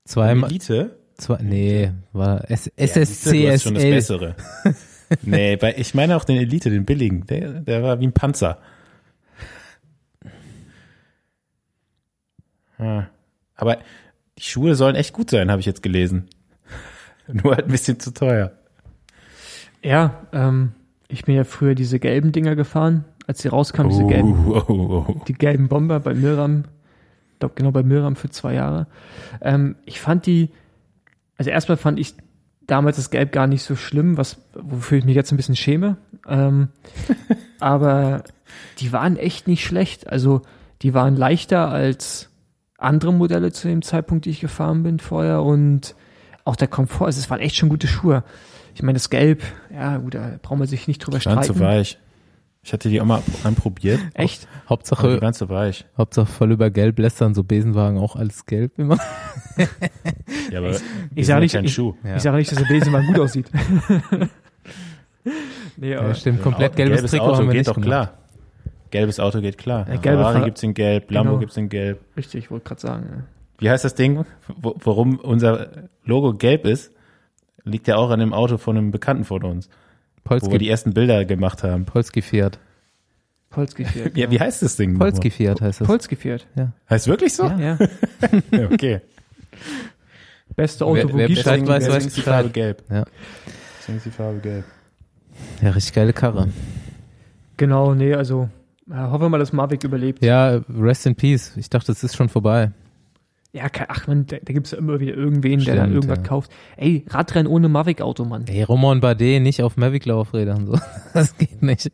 Zweimal, Elite? zwei, nee, war S Ja, du, du hast schon das SSCSL. Bessere. [laughs] [laughs] nee, bei, ich meine auch den Elite, den billigen. Der, der war wie ein Panzer. Ja. Aber die Schuhe sollen echt gut sein, habe ich jetzt gelesen. [laughs] Nur halt ein bisschen zu teuer. Ja, ähm, ich bin ja früher diese gelben Dinger gefahren, als sie rauskamen, diese gelben, oh, oh, oh. die gelben Bomber bei Milram. glaube genau bei Miriam für zwei Jahre. Ähm, ich fand die, also erstmal fand ich damals das Gelb gar nicht so schlimm, was wofür ich mich jetzt ein bisschen schäme. Ähm, [laughs] aber die waren echt nicht schlecht. Also die waren leichter als andere Modelle zu dem Zeitpunkt, die ich gefahren bin vorher und auch der Komfort. Also es waren echt schon gute Schuhe. Ich meine, das Gelb, ja gut, da braucht man sich nicht drüber Ganz streiten. zu weich. Ich hatte die auch mal anprobiert. Echt? Die Hauptsache, waren zu weich. Hauptsache voll über gelb lästern, so Besenwagen auch alles gelb immer. [laughs] Ja, aber Ich sage nicht, ich, Schuh. Ja. ich sage nicht, dass der Besenwagen gut aussieht. [laughs] nee, aber Ja, stimmt, komplett Au- gelbes, Trikot Auto haben wir geht nicht doch gemacht. klar. Gelbes Auto geht klar. Ja, gelbe Ferrari gibt's in Gelb, Lambo Genau. gibt's in Gelb. richtig, ich wollte gerade sagen. Ja. Wie heißt das Ding? Wo, warum unser Logo gelb ist, liegt ja auch an dem Auto von einem Bekannten von uns, wo wir Polski, die ersten Bilder gemacht haben. Polski Fiat. Polski Fiat. Ja, wie heißt das Ding? Polski Fiat heißt das. Polski Fiat. Heißt wirklich so? Ja. Ja, [laughs] okay. Beste Auto, Wer- wo wer gibt's Bescheid denn- weiß, weiß ist die. Farbe gelb. Ja. Deswegen ist die Farbe gelb. Ja, richtig geile Karre. Genau, nee, also ja, hoffen wir mal, dass Mavic überlebt. Ja, rest in peace. Ich dachte, es ist schon vorbei. Ja, ach man, da, da gibt es ja immer wieder irgendwen, der dann Stimmt, irgendwas ja. kauft. Ey, Radrennen ohne Mavic-Auto, Mann. Ey, Roman Bardet nicht auf Mavic-Laufrädern, so. [laughs] Das geht nicht.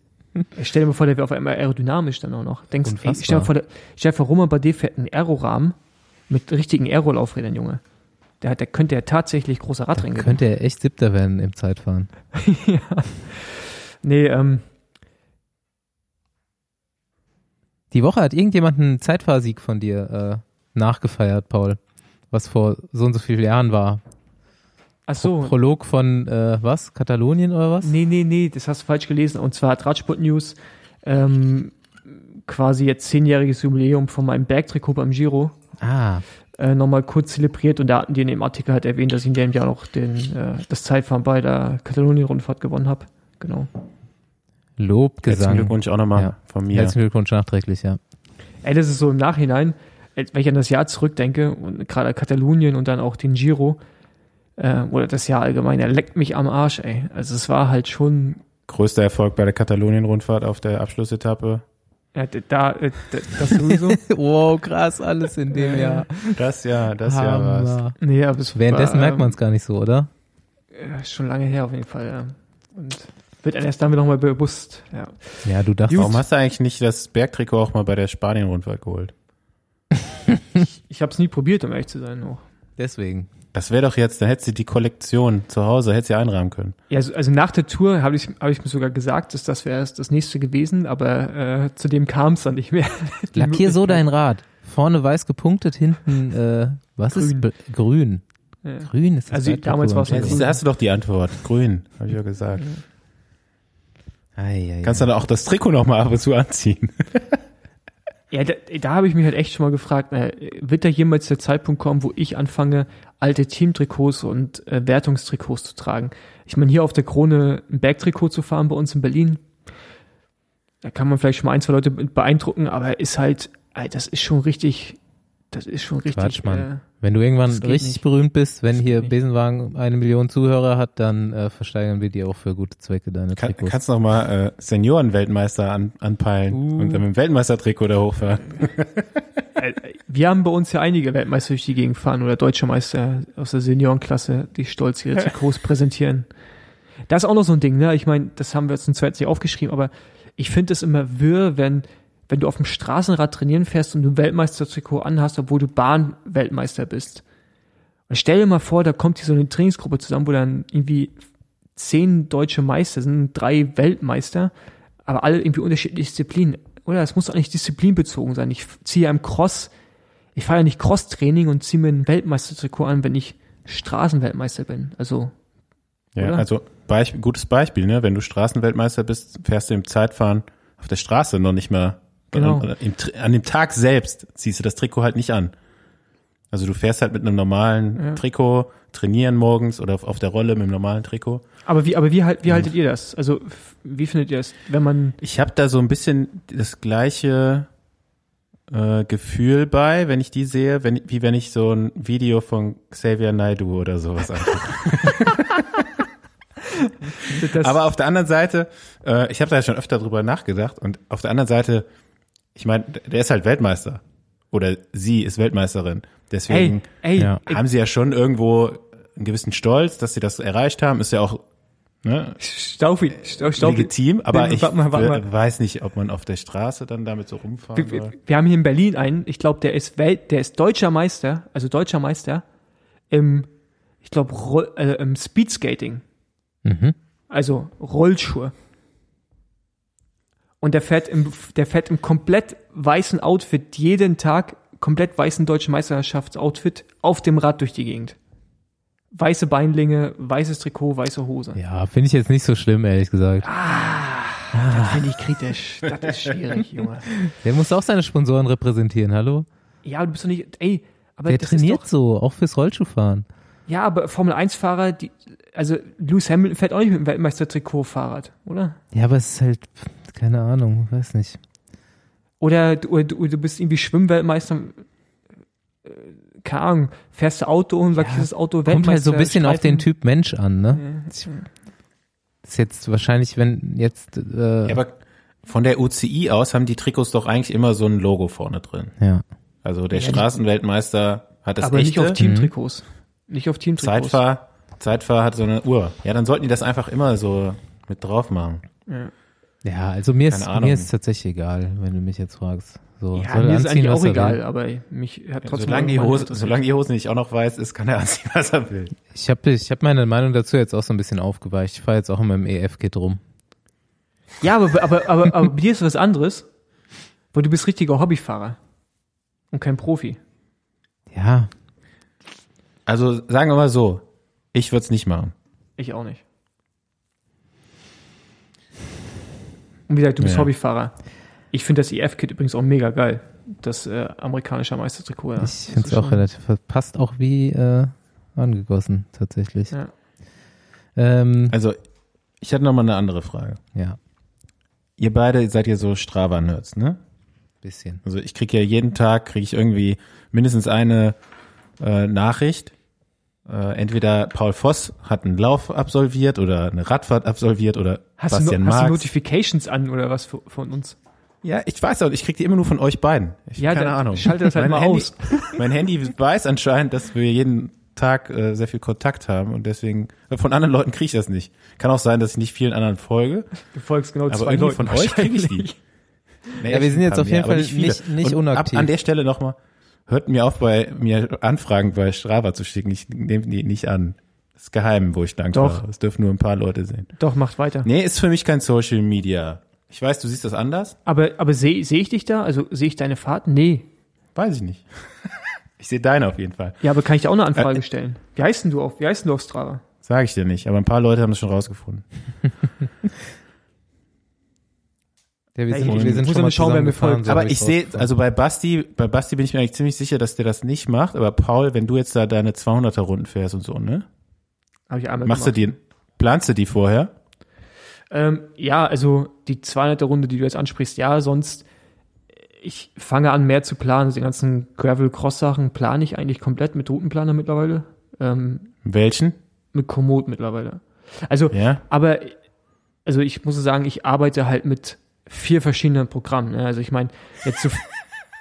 Ich stell dir mal vor, der wäre auf einmal aerodynamisch dann auch noch. Denkst, ey, Unfassbar. stell dir mal vor, der, stell dir vor, Roman Bardet fährt einen Aerorahmen mit richtigen Aero-Laufrädern, Junge. Der, der könnte ja tatsächlich großer Radrennen gewinnen. Könnte er echt Siebter werden im Zeitfahren. [laughs] Nee, ähm, Die Woche hat irgendjemand einen Zeitfahrsieg von dir äh, nachgefeiert, Paul. Was vor so und so vielen Jahren war. ach so. Prolog von, äh, was? Katalonien oder was? Nee, nee, nee, das hast du falsch gelesen. Und zwar hat Radsport News ähm, quasi jetzt zehnjähriges Jubiläum von meinem Bergtrikot beim Giro Ah, äh, nochmal kurz zelebriert und da hatten die in dem Artikel halt erwähnt, dass ich in dem Jahr noch den, äh, das Zeitfahren bei der Katalonien-Rundfahrt gewonnen habe. Genau. Lob, Herzlichen. Glückwunsch auch nochmal Ja. von mir. Herzlichen Glückwunsch nachträglich, ja. Ey, das ist so im Nachhinein, wenn ich an das Jahr zurückdenke und gerade Katalonien und dann auch den Giro äh, oder das Jahr allgemein, der leckt mich am Arsch, ey. Also es war halt schon, Größter Erfolg bei der Katalonien-Rundfahrt auf der Abschlussetappe. ja, da, äh, d- das sowieso. [laughs] wow, krass, alles in dem Jahr. Das ja, das ja war's. Hammer. nee, aber es Währenddessen war, merkt man es gar nicht so, oder? Schon lange her auf jeden Fall, ja. Und wird einem erst damit nochmal bewusst, ja. Ja, du dachtest. Warum hast du eigentlich nicht das Bergtrikot auch mal bei der Spanien-Rundfahrt geholt? Ich habe es nie probiert, um ehrlich zu sein. Noch. Deswegen. Das wäre doch jetzt, dann hättest du die Kollektion zu Hause, hättest du ja einrahmen können. Ja, also, also nach der Tour habe ich, hab ich mir sogar gesagt, dass das wäre das nächste gewesen, aber äh, zu dem kam es dann nicht mehr. [laughs] Lackier so dein Rad. Vorne weiß gepunktet, hinten, äh, was ist Grün. Bl- grün? Ja. Grün ist das Also damals war's beim ja Ja, siehst du, hast du doch die Antwort. Grün, habe ich ja gesagt. Ei, ei, Kannst du dann auch das Trikot noch mal ab und zu anziehen. [laughs] Ja, da, da habe ich mich halt echt schon mal gefragt, na, wird da jemals der Zeitpunkt kommen, wo ich anfange, alte Teamtrikots und äh, Wertungstrikots zu tragen? Ich meine, hier auf der Krone ein Bergtrikot zu fahren bei uns in Berlin, da kann man vielleicht schon mal ein, zwei Leute beeindrucken, aber ist halt, ey, das ist schon richtig, das ist schon richtig. Quatsch, Mann. Äh, Wenn du irgendwann richtig nicht. berühmt bist, wenn Das hier nicht. Besenwagen eine Million Zuhörer hat, dann äh, versteigern wir dir auch für gute Zwecke deine Kann, Trikots. kannst noch mal äh, Senioren-Weltmeister an, anpeilen Uh. und dann mit dem Weltmeistertrikot da hochfahren. äh, wir haben bei uns ja einige Weltmeister durch die Gegend fahren oder deutsche Meister aus der Seniorenklasse, die stolz ihre [laughs] Trikots präsentieren. Das ist auch noch so ein Ding, ne? Ich meine, das haben wir jetzt zwar jetzt nicht aufgeschrieben, aber ich finde es immer wirr, wenn, wenn du auf dem Straßenrad trainieren fährst und du ein Weltmeistertrikot anhast, obwohl du Bahnweltmeister bist. Und stell dir mal vor, da kommt hier so eine Trainingsgruppe zusammen, wo dann irgendwie zehn deutsche Meister sind, drei Weltmeister, aber alle irgendwie unterschiedliche Disziplinen. Oder es muss doch nicht disziplinbezogen sein. Ich ziehe ja im Cross, ich fahre ja nicht Cross-Training und ziehe mir ein Weltmeistertrikot an, wenn ich Straßenweltmeister bin. Also, Ja, Oder? also Beisp gutes Beispiel, ne? Wenn du Straßenweltmeister bist, fährst du im Zeitfahren auf der Straße noch nicht mehr. Genau. An, an dem Tag selbst ziehst du das Trikot halt nicht an. Also du fährst halt mit einem normalen Ja. Trikot, trainieren morgens oder auf, auf der Rolle mit einem normalen Trikot. aber wie, aber wie, halt, wie haltet ihr das? Also, wie findet ihr das, wenn man, Ich habe da so ein bisschen das gleiche äh, Gefühl bei, wenn ich die sehe, wenn, wie wenn ich so ein Video von Xavier Naidoo oder sowas angucke. [laughs] das, Aber auf der anderen Seite, äh, ich habe da schon öfter drüber nachgedacht und auf der anderen Seite, ich meine, der ist halt Weltmeister. oder sie ist Weltmeisterin. Deswegen Ey, ey, Ja. haben sie ja schon irgendwo einen gewissen Stolz, dass sie das erreicht haben. Ist ja auch ne, Staufi, Stau, Staufi. legitim, aber ich warte mal, warte mal. we- weiß nicht, ob man auf der Straße dann damit so rumfahren Wir, soll. wir, wir haben hier in Berlin einen, ich glaube, der ist Welt, der ist deutscher Meister, also deutscher Meister im, ich glaube, äh, im Speedskating, Mhm. also Rollschuhe. Und der fährt im, der fährt im komplett weißen Outfit jeden Tag, komplett weißen deutschen Meisterschaftsoutfit auf dem Rad durch die Gegend. Weiße Beinlinge, weißes Trikot, weiße Hose. Ja, finde ich jetzt nicht so schlimm, ehrlich gesagt. Das finde ich kritisch. Das ist schwierig, Junge. [laughs] Der muss auch seine Sponsoren repräsentieren, hallo? Ja, du bist doch nicht, ey, aber Der trainiert doch, so, auch fürs Rollschuhfahren. Ja, aber Formel 1 Fahrer, die, also Lewis Hamilton fährt auch nicht mit dem Weltmeister-Trikot Fahrrad, oder? Ja, aber es ist halt, keine Ahnung, weiß nicht. Oder du, oder du, du bist irgendwie Schwimmweltmeister, äh, keine Ahnung, fährst du Auto und sagst, Ja, dieses Auto Kommt halt Weltmeister. so ein bisschen auf den. Typ Mensch an, ne? Ist jetzt wahrscheinlich, wenn jetzt, äh, Ja, aber von der UCI aus haben die Trikots doch eigentlich immer so ein Logo vorne drin. ja. Also der Ja, Straßenweltmeister hat das Aber nicht echte. auf Teamtrikots. Nicht auf Teamtrikots. Zeitfahr, Zeitfahr hat so eine Uhr. Ja, dann sollten die das einfach immer so mit drauf machen. Ja, also mir ist, Ahnung. mir ist tatsächlich egal, wenn du mich jetzt fragst. So, Ja, soll mir ist eigentlich auch egal, will. aber mich hat trotzdem solange, die Hose, solange die Hose nicht auch noch weiß ist, kann er anziehen, was er will. Ich habe ich hab meine Meinung dazu jetzt auch so ein bisschen aufgeweicht. Ich fahre jetzt auch immer im EF-Kit rum. Ja, aber, aber, aber, aber [laughs] bei dir ist was anderes, weil du bist richtiger Hobbyfahrer und kein Profi. Ja, Also sagen wir mal so, ich würde es nicht machen. Ich auch nicht. Und wie gesagt, du bist Ja. Hobbyfahrer. Ich finde das EF-Kit übrigens auch mega geil. Das äh, amerikanische Meistertrikot. Ja. ich finde es auch relativ, passt auch wie äh, angegossen, tatsächlich. Ja. Ähm, Also ich hatte noch mal eine andere Frage. ja, Ihr beide seid ja so Strava-Nerds, ne? bisschen. Also ich kriege ja jeden Tag, kriege ich irgendwie mindestens eine äh, Nachricht. Äh, entweder Paul Voss hat einen Lauf absolviert oder eine Radfahrt absolviert oder Hast, du, Bastian no- hast du. Notifications an oder was von uns? Ja, ich weiß auch, ich kriege die immer nur von euch beiden. Ich, Ja, keine Ahnung. schalte das halt Mein mal Handy, aus. [laughs] Mein Handy weiß anscheinend, dass wir jeden Tag äh, sehr viel Kontakt haben und deswegen äh, von anderen Leuten kriege ich das nicht. Kann auch sein, dass ich nicht vielen anderen folge, Du folgst genau aber zwei irgendwie Leuten von euch kriege ich die. Nee, Ja, wir sind jetzt auf jeden Fall viele. nicht- nicht und unaktiv. Ab, an der Stelle nochmal, hört mir auf, bei mir Anfragen bei Strava zu schicken. Ich nehme die nicht an. Das ist geheim, wo ich lang Doch. war. Das dürfen nur ein paar Leute sehen. Doch, macht weiter. Nee, ist für mich kein Social Media. Ich weiß, du siehst das anders. Aber, aber sehe seh ich dich da? Also sehe ich deine Fahrt? Nee. Weiß ich nicht. [laughs] Ich sehe deine auf jeden Fall. Ja, aber kann ich dir auch eine Anfrage Äh, stellen? Wie heißt denn du auf, wie heißt denn du auf Strava? Sage ich dir nicht. Aber ein paar Leute haben es schon rausgefunden. [laughs] Ja, wir sind, ich- wir sind schon mal mal schauen, wer mir zusammengefahren, folgt. so aber hab ich sehe, also bei Basti, bei Basti bin ich mir eigentlich ziemlich sicher, dass der das nicht macht. Aber Paul, wenn du jetzt da deine 200er Runden fährst und so, ne? Habe ich einmal Machst du gemacht. die, planst du die vorher? Ähm, ja, also die 200er Runde, die du jetzt ansprichst, ja, sonst ich fange an mehr zu planen. Also die ganzen Gravel-Cross-Sachen plane ich eigentlich komplett mit Routenplaner mittlerweile. Ähm, Welchen? mit Komoot mittlerweile. Also, Ja. aber, also ich muss sagen, ich arbeite halt mit vier verschiedenen Programmen. Ne? Also ich meine, jetzt so,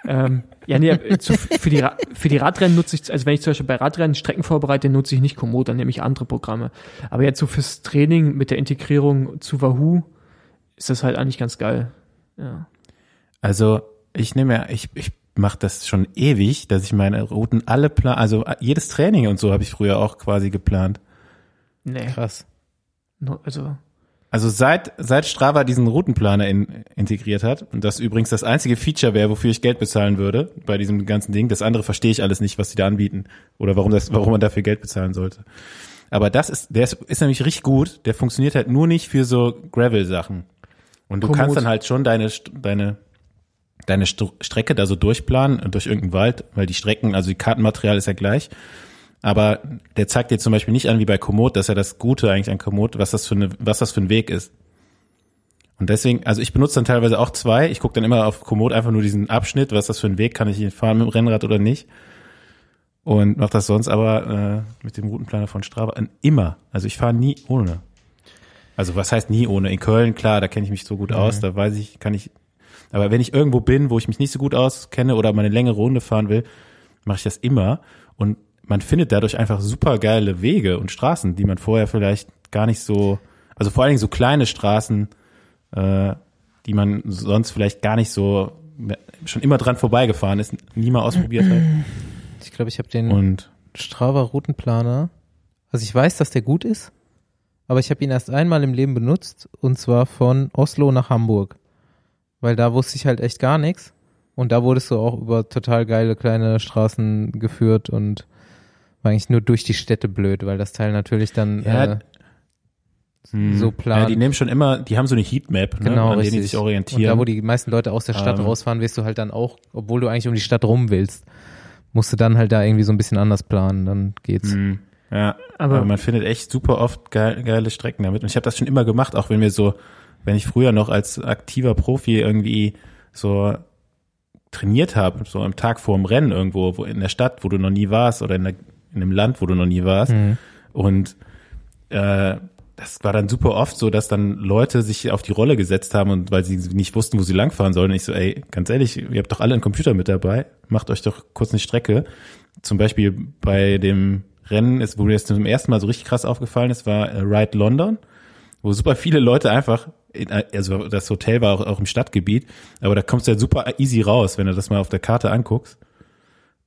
ähm, ja, nee, zu, für, die, für die Radrennen nutze ich, also wenn ich zum Beispiel bei Radrennen Strecken vorbereite, nutze ich nicht Komoot, dann nehme ich andere Programme. Aber jetzt so fürs Training mit der Integrierung zu Wahoo ist das halt eigentlich ganz geil. Ja. Also ich nehme ja, ich, ich mache das schon ewig, dass ich meine Routen alle plan, also jedes Training und so habe ich früher auch quasi geplant. Nee, Krass. no- also Also seit seit Strava diesen Routenplaner in, integriert hat und das übrigens das einzige Feature wäre, wofür ich Geld bezahlen würde bei diesem ganzen Ding. Das andere verstehe ich alles nicht, was die da anbieten oder warum das, warum man dafür Geld bezahlen sollte. Aber das ist, der ist, ist nämlich richtig gut. Der funktioniert halt nur nicht für so Gravel-Sachen. Und du Komoot. kannst dann halt schon deine deine deine St Strecke da so durchplanen durch irgendeinen Wald, weil die Strecken, also die Kartenmaterial ist ja gleich. Aber der zeigt dir zum Beispiel nicht an, wie bei Komoot, dass ja das Gute eigentlich an Komoot, was das für eine, was das für ein Weg ist. Und deswegen, also ich benutze dann teilweise auch zwei. Ich gucke dann immer auf Komoot einfach nur diesen Abschnitt, was das für ein Weg, kann ich ihn fahren mit dem Rennrad oder nicht. Und mache das sonst aber äh, mit dem Routenplaner von Strava äh, immer. Also ich fahre nie ohne. Also was heißt nie ohne? In Köln, klar, da kenne ich mich so gut aus, da weiß ich, kann ich, Aber wenn ich irgendwo bin, wo ich mich nicht so gut auskenne oder mal eine längere Runde fahren will, mache ich das immer. Und man findet dadurch einfach super geile Wege und Straßen, die man vorher vielleicht gar nicht so, also vor allen Dingen so kleine Straßen, äh, die man sonst vielleicht gar nicht so schon immer dran vorbeigefahren ist, nie mal ausprobiert hat. Ich glaube, ich habe den Und Strava Routenplaner. Also ich weiß, dass der gut ist, aber ich habe ihn erst einmal im Leben benutzt und zwar von Oslo nach Hamburg. Weil da wusste ich halt echt gar nichts und da wurdest du auch über total geile kleine Straßen geführt und war eigentlich nur durch die Städte blöd, weil das Teil natürlich dann Ja, äh, hm, so plant. Ja, die nehmen schon immer, die haben so eine Heatmap, ne, genau an richtig. denen die sich und orientieren. da, wo die meisten Leute aus der Stadt Ähm. rausfahren, wirst du halt dann auch, obwohl du eigentlich um die Stadt rum willst, musst du dann halt da irgendwie so ein bisschen anders planen, dann geht's. Hm, ja, Aber- aber, man findet echt super oft geil, geile Strecken damit. Und ich habe das schon immer gemacht, auch wenn wir so, wenn ich früher noch als aktiver Profi irgendwie so trainiert habe, so am Tag vor dem Rennen irgendwo, wo in der Stadt, wo du noch nie warst oder in, der, in einem Land, wo du noch nie warst. Mhm. Und äh, das war dann super oft so, dass dann Leute sich auf die Rolle gesetzt haben und weil sie nicht wussten, wo sie langfahren sollen. Und ich so, ey, ganz ehrlich, ihr habt doch alle einen Computer mit dabei, macht euch doch kurz eine Strecke. Zum Beispiel bei dem Rennen, ist, wo mir das zum ersten Mal so richtig krass aufgefallen ist, war äh, Ride London, wo super viele Leute einfach, in, also das Hotel war auch, auch im Stadtgebiet, aber da kommst du ja super easy raus, wenn du das mal auf der Karte anguckst.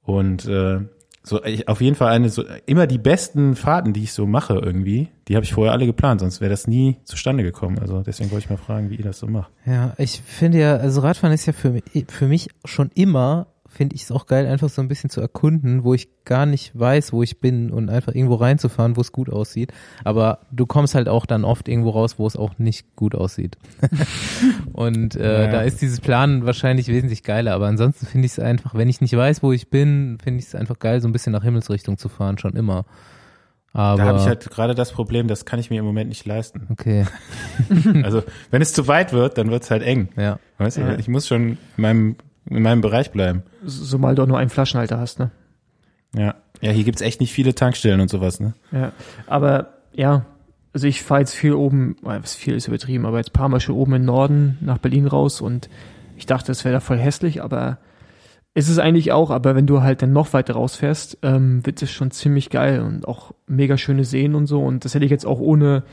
Und äh, so ich, auf jeden Fall eine so immer die besten Fahrten, die ich so mache irgendwie, die habe ich vorher alle geplant, sonst wäre das nie zustande gekommen. Also deswegen wollte ich mal fragen, wie ihr das so macht. Ja, ich finde ja, also Radfahren ist ja für, für mich schon immer, finde ich es auch geil, einfach so ein bisschen zu erkunden, wo ich gar nicht weiß, wo ich bin und einfach irgendwo reinzufahren, wo es gut aussieht. Aber du kommst halt auch dann oft irgendwo raus, wo es auch nicht gut aussieht. [laughs] und äh, Ja. da ist dieses Planen wahrscheinlich wesentlich geiler. Aber ansonsten finde ich es einfach, wenn ich nicht weiß, wo ich bin, finde ich es einfach geil, so ein bisschen nach Himmelsrichtung zu fahren, schon immer. Aber Da habe ich halt gerade das Problem, das kann ich mir im Moment nicht leisten. okay, [laughs] Also wenn es zu weit wird, dann wird es halt eng. ja. Weißt Ja. du, ich muss schon in meinem, in meinem Bereich bleiben. So mal du auch nur einen Flaschenhalter hast, ne? Ja. Ja, hier gibt's echt nicht viele Tankstellen und sowas, ne? Ja. Aber ja, also ich fahre jetzt viel oben, äh, was viel ist übertrieben, aber jetzt ein paar Mal schon oben im Norden nach Berlin raus und ich dachte, es wäre da voll hässlich, aber ist es eigentlich auch, aber wenn du halt dann noch weiter rausfährst, ähm, wird es schon ziemlich geil und auch mega schöne Seen und so und das hätte ich jetzt auch ohne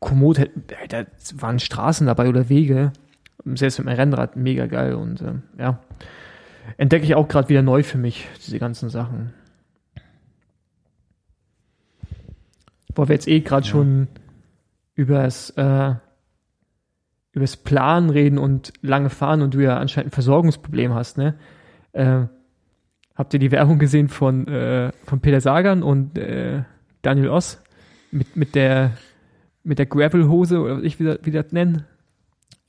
Komoot, da waren Straßen dabei oder Wege, selbst mit meinem Rennrad mega geil und ähm, ja, entdecke ich auch gerade wieder neu für mich, diese ganzen Sachen. Wo wir jetzt eh gerade schon übers, äh, übers Plan reden und lange fahren und du ja anscheinend ein Versorgungsproblem hast, ne? Äh, habt ihr die Werbung gesehen von, äh, von Peter Sagan und äh, Daniel Oss mit, mit der mit der Gravel-Hose oder was ich wie, das- wie das nennen?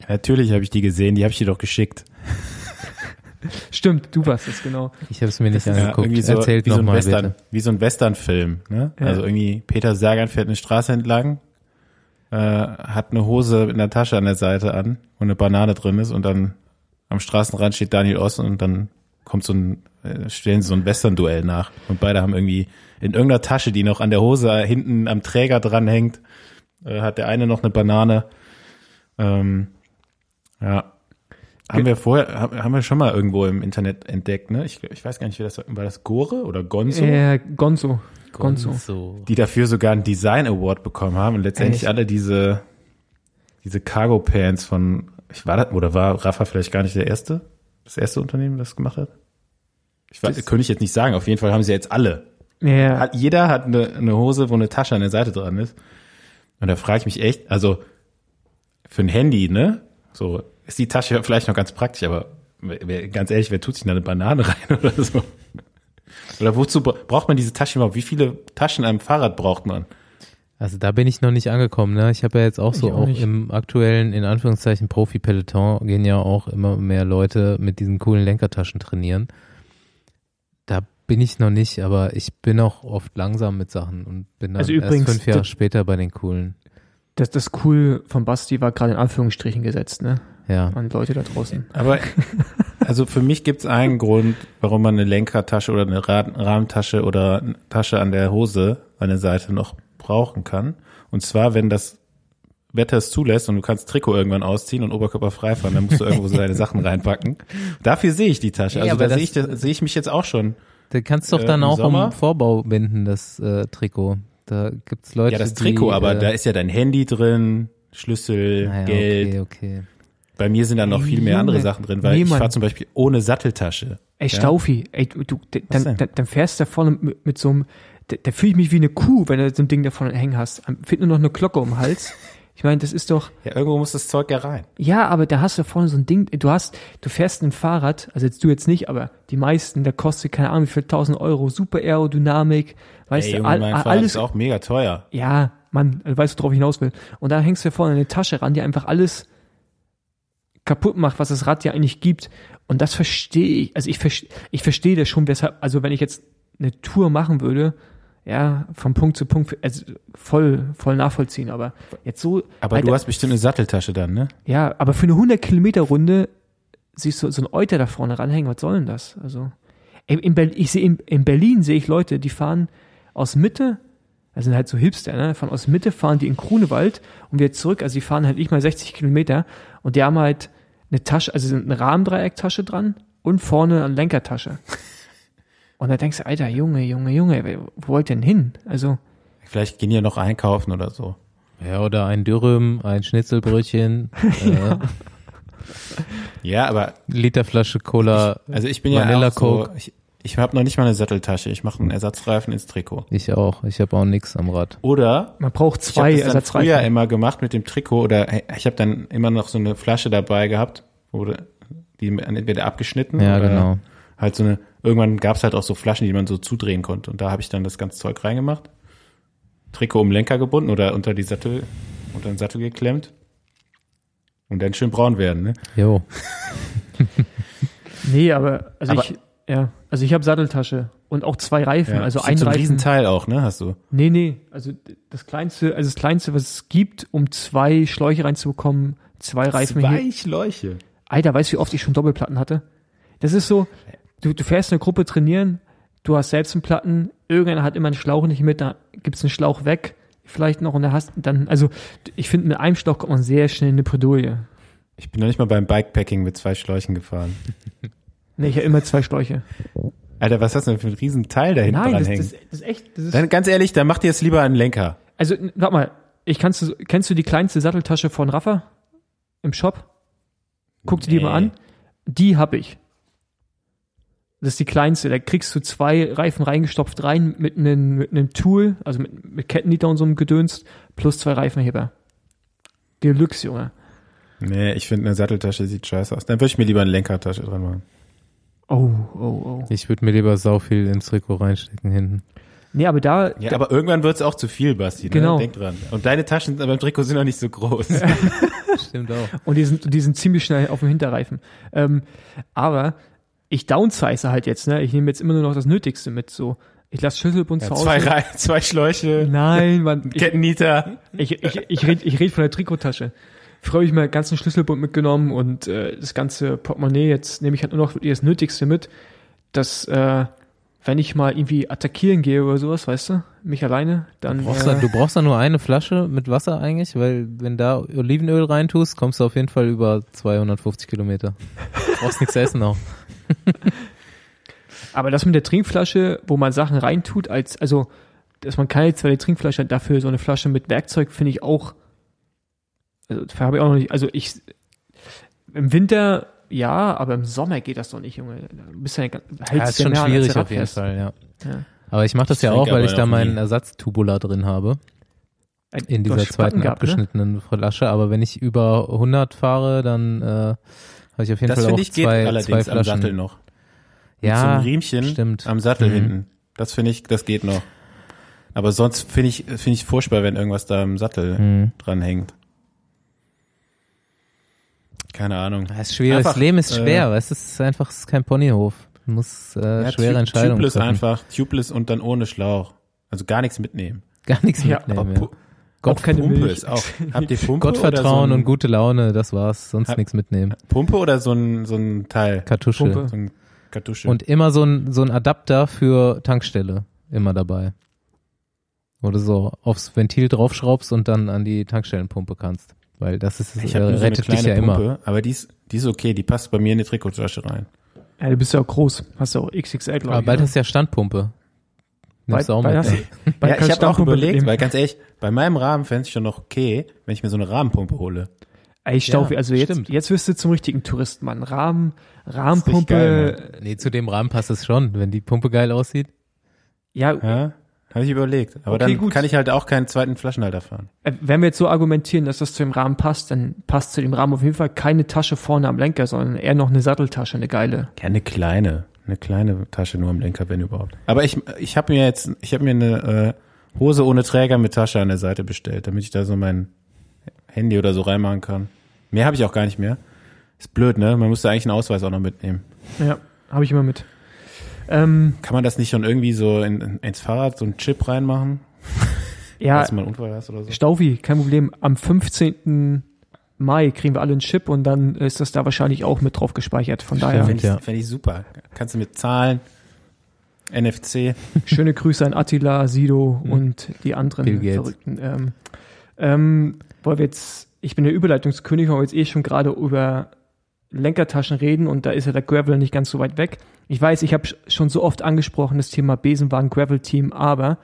Natürlich habe ich die gesehen, die habe ich dir doch geschickt. [laughs] Stimmt, du warst es, genau. Ich habe es mir nicht angeguckt. so, Erzählt wie so ein nochmal Western, bitte. wie so ein Western-Film, ne? Ja. Also irgendwie Peter Sagan fährt eine Straße entlang, äh, hat eine Hose mit einer Tasche an der Seite an, wo eine Banane drin ist und dann am Straßenrand steht Daniel Oss und dann kommt so ein, äh, stellen sie so ein Western-Duell nach und beide haben irgendwie in irgendeiner Tasche, die noch an der Hose hinten am Träger dranhängt, äh, hat der eine noch eine Banane. Ähm, ja. Haben wir vorher, haben wir schon mal irgendwo im Internet entdeckt, ne? Ich, ich weiß gar nicht, wie das war. War das Gore oder Gonzo? Äh, Gonzo. Gonzo. Gonzo. Die dafür sogar einen Design Award bekommen haben und letztendlich Echt? alle diese, diese Cargo Pants von, ich war das, oder war Rafa vielleicht gar nicht der erste? Das erste Unternehmen, das gemacht hat? Ich weiß, Das- könnte ich jetzt nicht sagen. Auf jeden Fall haben sie jetzt alle. Ja, Hat, jeder hat eine, eine Hose, wo eine Tasche an der Seite dran ist. Und da frage ich mich echt, also für ein Handy, ne? So ist die Tasche vielleicht noch ganz praktisch, aber wer, ganz ehrlich, wer tut sich da eine Banane [laughs] rein oder so? Oder wozu bra- braucht man diese Tasche überhaupt? Wie viele Taschen am Fahrrad braucht man? Also da bin ich noch nicht angekommen. Ne? Ich habe ja jetzt auch so Ich auch auch, im aktuellen, in Anführungszeichen, Profi-Peloton gehen ja auch immer mehr Leute mit diesen coolen Lenkertaschen trainieren. Da bin ich noch nicht, aber ich bin auch oft langsam mit Sachen und bin dann Also erst übrigens, fünf Jahre später bei den coolen. Das, das cool von Basti war gerade in Anführungsstrichen gesetzt, ne? Ja. An Leute da draußen. Aber [laughs] also für mich gibt es einen Grund, warum man eine Lenkertasche oder eine Ra Rahmentasche oder eine Tasche an der Hose an der Seite noch brauchen kann. Und zwar, wenn das Wetter es zulässt und du kannst Trikot irgendwann ausziehen und Oberkörper frei fahren, dann musst du irgendwo so deine Sachen [laughs] reinpacken. Dafür sehe ich die Tasche. Ja, Also aber da sehe ich, da sehe ich mich jetzt auch schon. Da kannst du doch Äh, dann im auch Sommer? um Vorbau binden, das äh, Trikot. Da gibt's Leute, Ja, das Trikot, die, aber äh, da ist ja dein Handy drin, Schlüssel, naja, Geld. Okay, okay. Bei mir sind da noch viel mehr Junge. andere Sachen drin, weil Nee, ich fahre zum Beispiel ohne Satteltasche. Ey, Ja? Staufi, ey, du, dann, dann, dann fährst du da vorne mit, mit so einem, da, da fühle ich mich wie eine Kuh, wenn du so ein Ding da vorne hängen hast. Fehlt nur noch eine Glocke um den Hals. [laughs] Ich meine, das ist doch, Ja, irgendwo muss das Zeug ja rein. ja, aber da hast du vorne so ein Ding, du hast, du fährst ein Fahrrad, also jetzt du jetzt nicht, aber die meisten, da kostet keine Ahnung wie viel, 1000 Euro, super Aerodynamik, weißt Ey, du, Junge, all, mein Fahrrad alles, ist auch mega teuer. ja, Mann, du weißt, worauf ich hinaus will. Und da hängst du vorne eine Tasche ran, die einfach alles kaputt macht, was das Rad ja eigentlich gibt. Und das verstehe ich, also ich, verste- ich verstehe das schon, weshalb, also wenn ich jetzt eine Tour machen würde, ja, von Punkt zu Punkt, also voll, voll nachvollziehen, aber jetzt so, Aber Alter, du hast bestimmt eine Satteltasche dann, ne? ja, aber für eine 100 Kilometer Runde siehst du so ein Euter da vorne ranhängen, was soll denn das? Also, in, in Berlin, ich sehe in, in Berlin sehe ich Leute, die fahren aus Mitte, das sind halt so Hipster, ne? Von aus Mitte fahren die in Grunewald und wieder zurück, also die fahren halt nicht mal 60 Kilometer und die haben halt eine Tasche, also eine Rahmendreiecktasche dran und vorne eine Lenkertasche. Und da denkst du, Alter, Junge, Junge, Junge, wo wollt ihr denn hin? Also, Vielleicht gehen ja noch einkaufen oder so. Ja, oder ein Dürüm, ein Schnitzelbrötchen, [laughs] äh, Ja, aber Literflasche Cola. also ich bin ja Vanilla auch so, Coke. ich, ich habe noch nicht mal eine Satteltasche. Ich mache einen Ersatzreifen ins Trikot. Ich auch. Ich habe auch nix am Rad. Oder man braucht ich habe zwei das Ersatzreifen. früher immer gemacht mit dem Trikot oder ich habe dann immer noch so eine Flasche dabei gehabt, wurde die entweder abgeschnitten Ja, oder genau. halt so eine irgendwann gab es halt auch so Flaschen, die man so zudrehen konnte und da habe ich dann das ganze Zeug reingemacht. Trikot um den Lenker gebunden oder unter die Sattel unter den Sattel geklemmt. Und dann schön braun werden, ne? Jo. [laughs] Nee, aber also Aber- ich ja, also ich habe Satteltasche und auch zwei Reifen, also ein so ein Reifen. Riesenteil auch, ne? Hast du? Nee, nee, also das kleinste, also das kleinste, was es gibt, um zwei Schläuche reinzubekommen, zwei Reifen hier. Zwei Schläuche. Alter, weißt du, wie oft ich schon Doppelplatten hatte? Das ist so, du, du fährst eine Gruppe trainieren, du hast selbst einen Platten, irgendeiner hat immer einen Schlauch nicht mit, da gibt's einen Schlauch weg, vielleicht noch und da hast dann, also ich finde, mit einem Schlauch kommt man sehr schnell in eine Bredouille. Ich bin noch nicht mal beim Bikepacking mit zwei Schläuchen gefahren. [laughs] Nee, ich habe immer zwei Schläuche. Alter, was hast du denn für ein Riesenteil da hinten Nein, das, dranhängen? das, das ist echt, das ist Dann ganz ehrlich, dann mach dir jetzt lieber einen Lenker. Also, warte mal, ich kannst du, kennst du die kleinste Satteltasche von Rafa im Shop? Guck dir die mal an. Die hab ich. Das ist die kleinste. Da kriegst du zwei Reifen reingestopft rein mit einem mit einem Tool, also mit, mit Kettennieter und so einem Gedönst, plus zwei Reifenheber. Deluxe, Junge. Nee, ich finde eine Satteltasche sieht scheiße aus. Dann würde ich mir lieber eine Lenkertasche dran machen. Oh, oh, oh. Ich würde mir lieber sau viel ins Trikot reinstecken hinten. Nee, aber da, Ja, aber irgendwann wird's auch zu viel, Basti. Ne? Genau. Denk dran. Und deine Taschen beim Trikot sind noch nicht so groß. [laughs] Stimmt auch. Und die sind, die sind ziemlich schnell auf dem Hinterreifen. Ähm, aber ich downsize halt jetzt, ne? Ich nehme jetzt immer nur noch das Nötigste mit. So, ich lasse Schlüsselbund Ja, zu Hause. zwei, Rei- zwei Schläuche, Nein, Mann. Ich, Kettennieter. ich, ich, ich rede ich red von der Trikottasche. Früher habe ich meinen ganzen Schlüsselbund mitgenommen und äh, das ganze Portemonnaie. Jetzt nehme ich halt nur noch das Nötigste mit, dass äh, wenn ich mal irgendwie attackieren gehe oder sowas, weißt du, mich alleine, dann Du brauchst, äh, da, du brauchst da nur eine Flasche mit Wasser eigentlich, weil wenn da Olivenöl reintust, kommst du auf jeden Fall über 250 Kilometer. Du brauchst nichts essen auch. [laughs] Aber das mit der Trinkflasche, wo man Sachen reintut, als, also, dass man keine zweite Trinkflasche hat, dafür so eine Flasche mit Werkzeug, finde ich auch, also, dafür habe ich auch noch nicht, also ich, im Winter, ja, aber im Sommer geht das doch nicht, Junge. Da bist du ja, hältst Ja, ist ja schon als schwierig du auf jeden Fall, ja. Ja. Aber ich mache das Ich ja auch, weil ich da meinen nie. Ersatztubula drin habe. In Du dieser zweiten gehabt, ne? abgeschnittenen Flasche. Aber wenn ich über 100 fahre, dann äh, habe ich auf jeden Das Fall auch finde ich geht zwei, zwei allerdings am Flaschen. Sattel noch. Mit ja, so einem Riemchen stimmt. am Sattel Mhm. hinten. Das finde ich, das geht noch. Aber sonst finde ich, finde ich furchtbar, wenn irgendwas da am Sattel Mhm. dran hängt. Keine Ahnung. Das ist schwierig. Einfach, das Leben ist äh, schwer, weißt du, es ist einfach es ist kein Ponyhof. Du musst äh, Ja, schwere Entscheidungen Tubeless treffen. einfach, tubeless und dann ohne Schlauch. Also gar nichts mitnehmen. Gar nichts Ja, mitnehmen. Aber Ja. Gott, auch keine Pumpe Milch. ist auch. [laughs] Habt ihr Pumpe Gottvertrauen oder so und gute Laune, das war's. Sonst nichts mitnehmen. Pumpe oder so ein, so ein Teil? Kartusche. Pumpe. So ein Kartusche. Und immer so ein, so ein Adapter für Tankstelle immer dabei. wo du so aufs Ventil draufschraubst und dann an die Tankstellenpumpe kannst. Weil das ist, Ich äh, habe nur so eine rettet dich kleine ja immer. Pumpe, aber die ist, die ist okay, die passt bei mir in die Trikottasche rein. Ja, du bist ja auch groß. Hast ja auch XXL, glaube Aber ich. bald ne? hast du ja Standpumpe. Nimmst du auch mit. du- [laughs] bald ja, ich habe auch überlegt, weil ganz ehrlich, bei meinem Rahmen fände ich schon noch okay, wenn ich mir so eine Rahmenpumpe hole. Ey, Staufi, Ja, also jetzt, stimmt. jetzt wirst du zum richtigen Touristen, Mann. Rahmen, Rahmenpumpe, geil, Nee, zu dem Rahmen passt es schon, wenn die Pumpe geil aussieht. ja, Ja, habe ich überlegt. Aber Okay, dann gut. kann ich halt auch keinen zweiten Flaschenhalter fahren. äh, wenn wir jetzt so argumentieren, dass das zu dem Rahmen passt, dann passt zu dem Rahmen auf jeden Fall keine Tasche vorne am Lenker, sondern eher noch eine Satteltasche, eine geile. Ja, eine kleine, eine kleine Tasche nur am Lenker, wenn überhaupt. Aber ich, ich habe mir jetzt, ich habe mir eine äh, Hose ohne Träger mit Tasche an der Seite bestellt, damit ich da so mein Handy oder so reinmachen kann. Mehr habe ich auch gar nicht mehr. Ist blöd, ne? Man müsste eigentlich einen Ausweis auch noch mitnehmen. Ja, habe ich immer mit. Ähm, Kann man das nicht schon irgendwie so in, in, ins Fahrrad so einen Chip reinmachen, ja, falls du mal einen Unfall hast oder so? Staufi, kein Problem. Am 15. Mai kriegen wir alle einen Chip und dann ist das da wahrscheinlich auch mit drauf gespeichert. Von daher. Fände ich, ja. fänd ich super. Kannst du mit Zahlen, NFC. schöne Grüße an Attila, Sido und die anderen. Verrückten. Ähm, ähm, weil wir jetzt, ich bin der Überleitungskönig, wir jetzt eh schon gerade über Lenkertaschen reden und da ist ja der Gravel nicht ganz so weit weg. Ich weiß, ich habe schon so oft angesprochen, das Thema Besenwagen Gravel Team, aber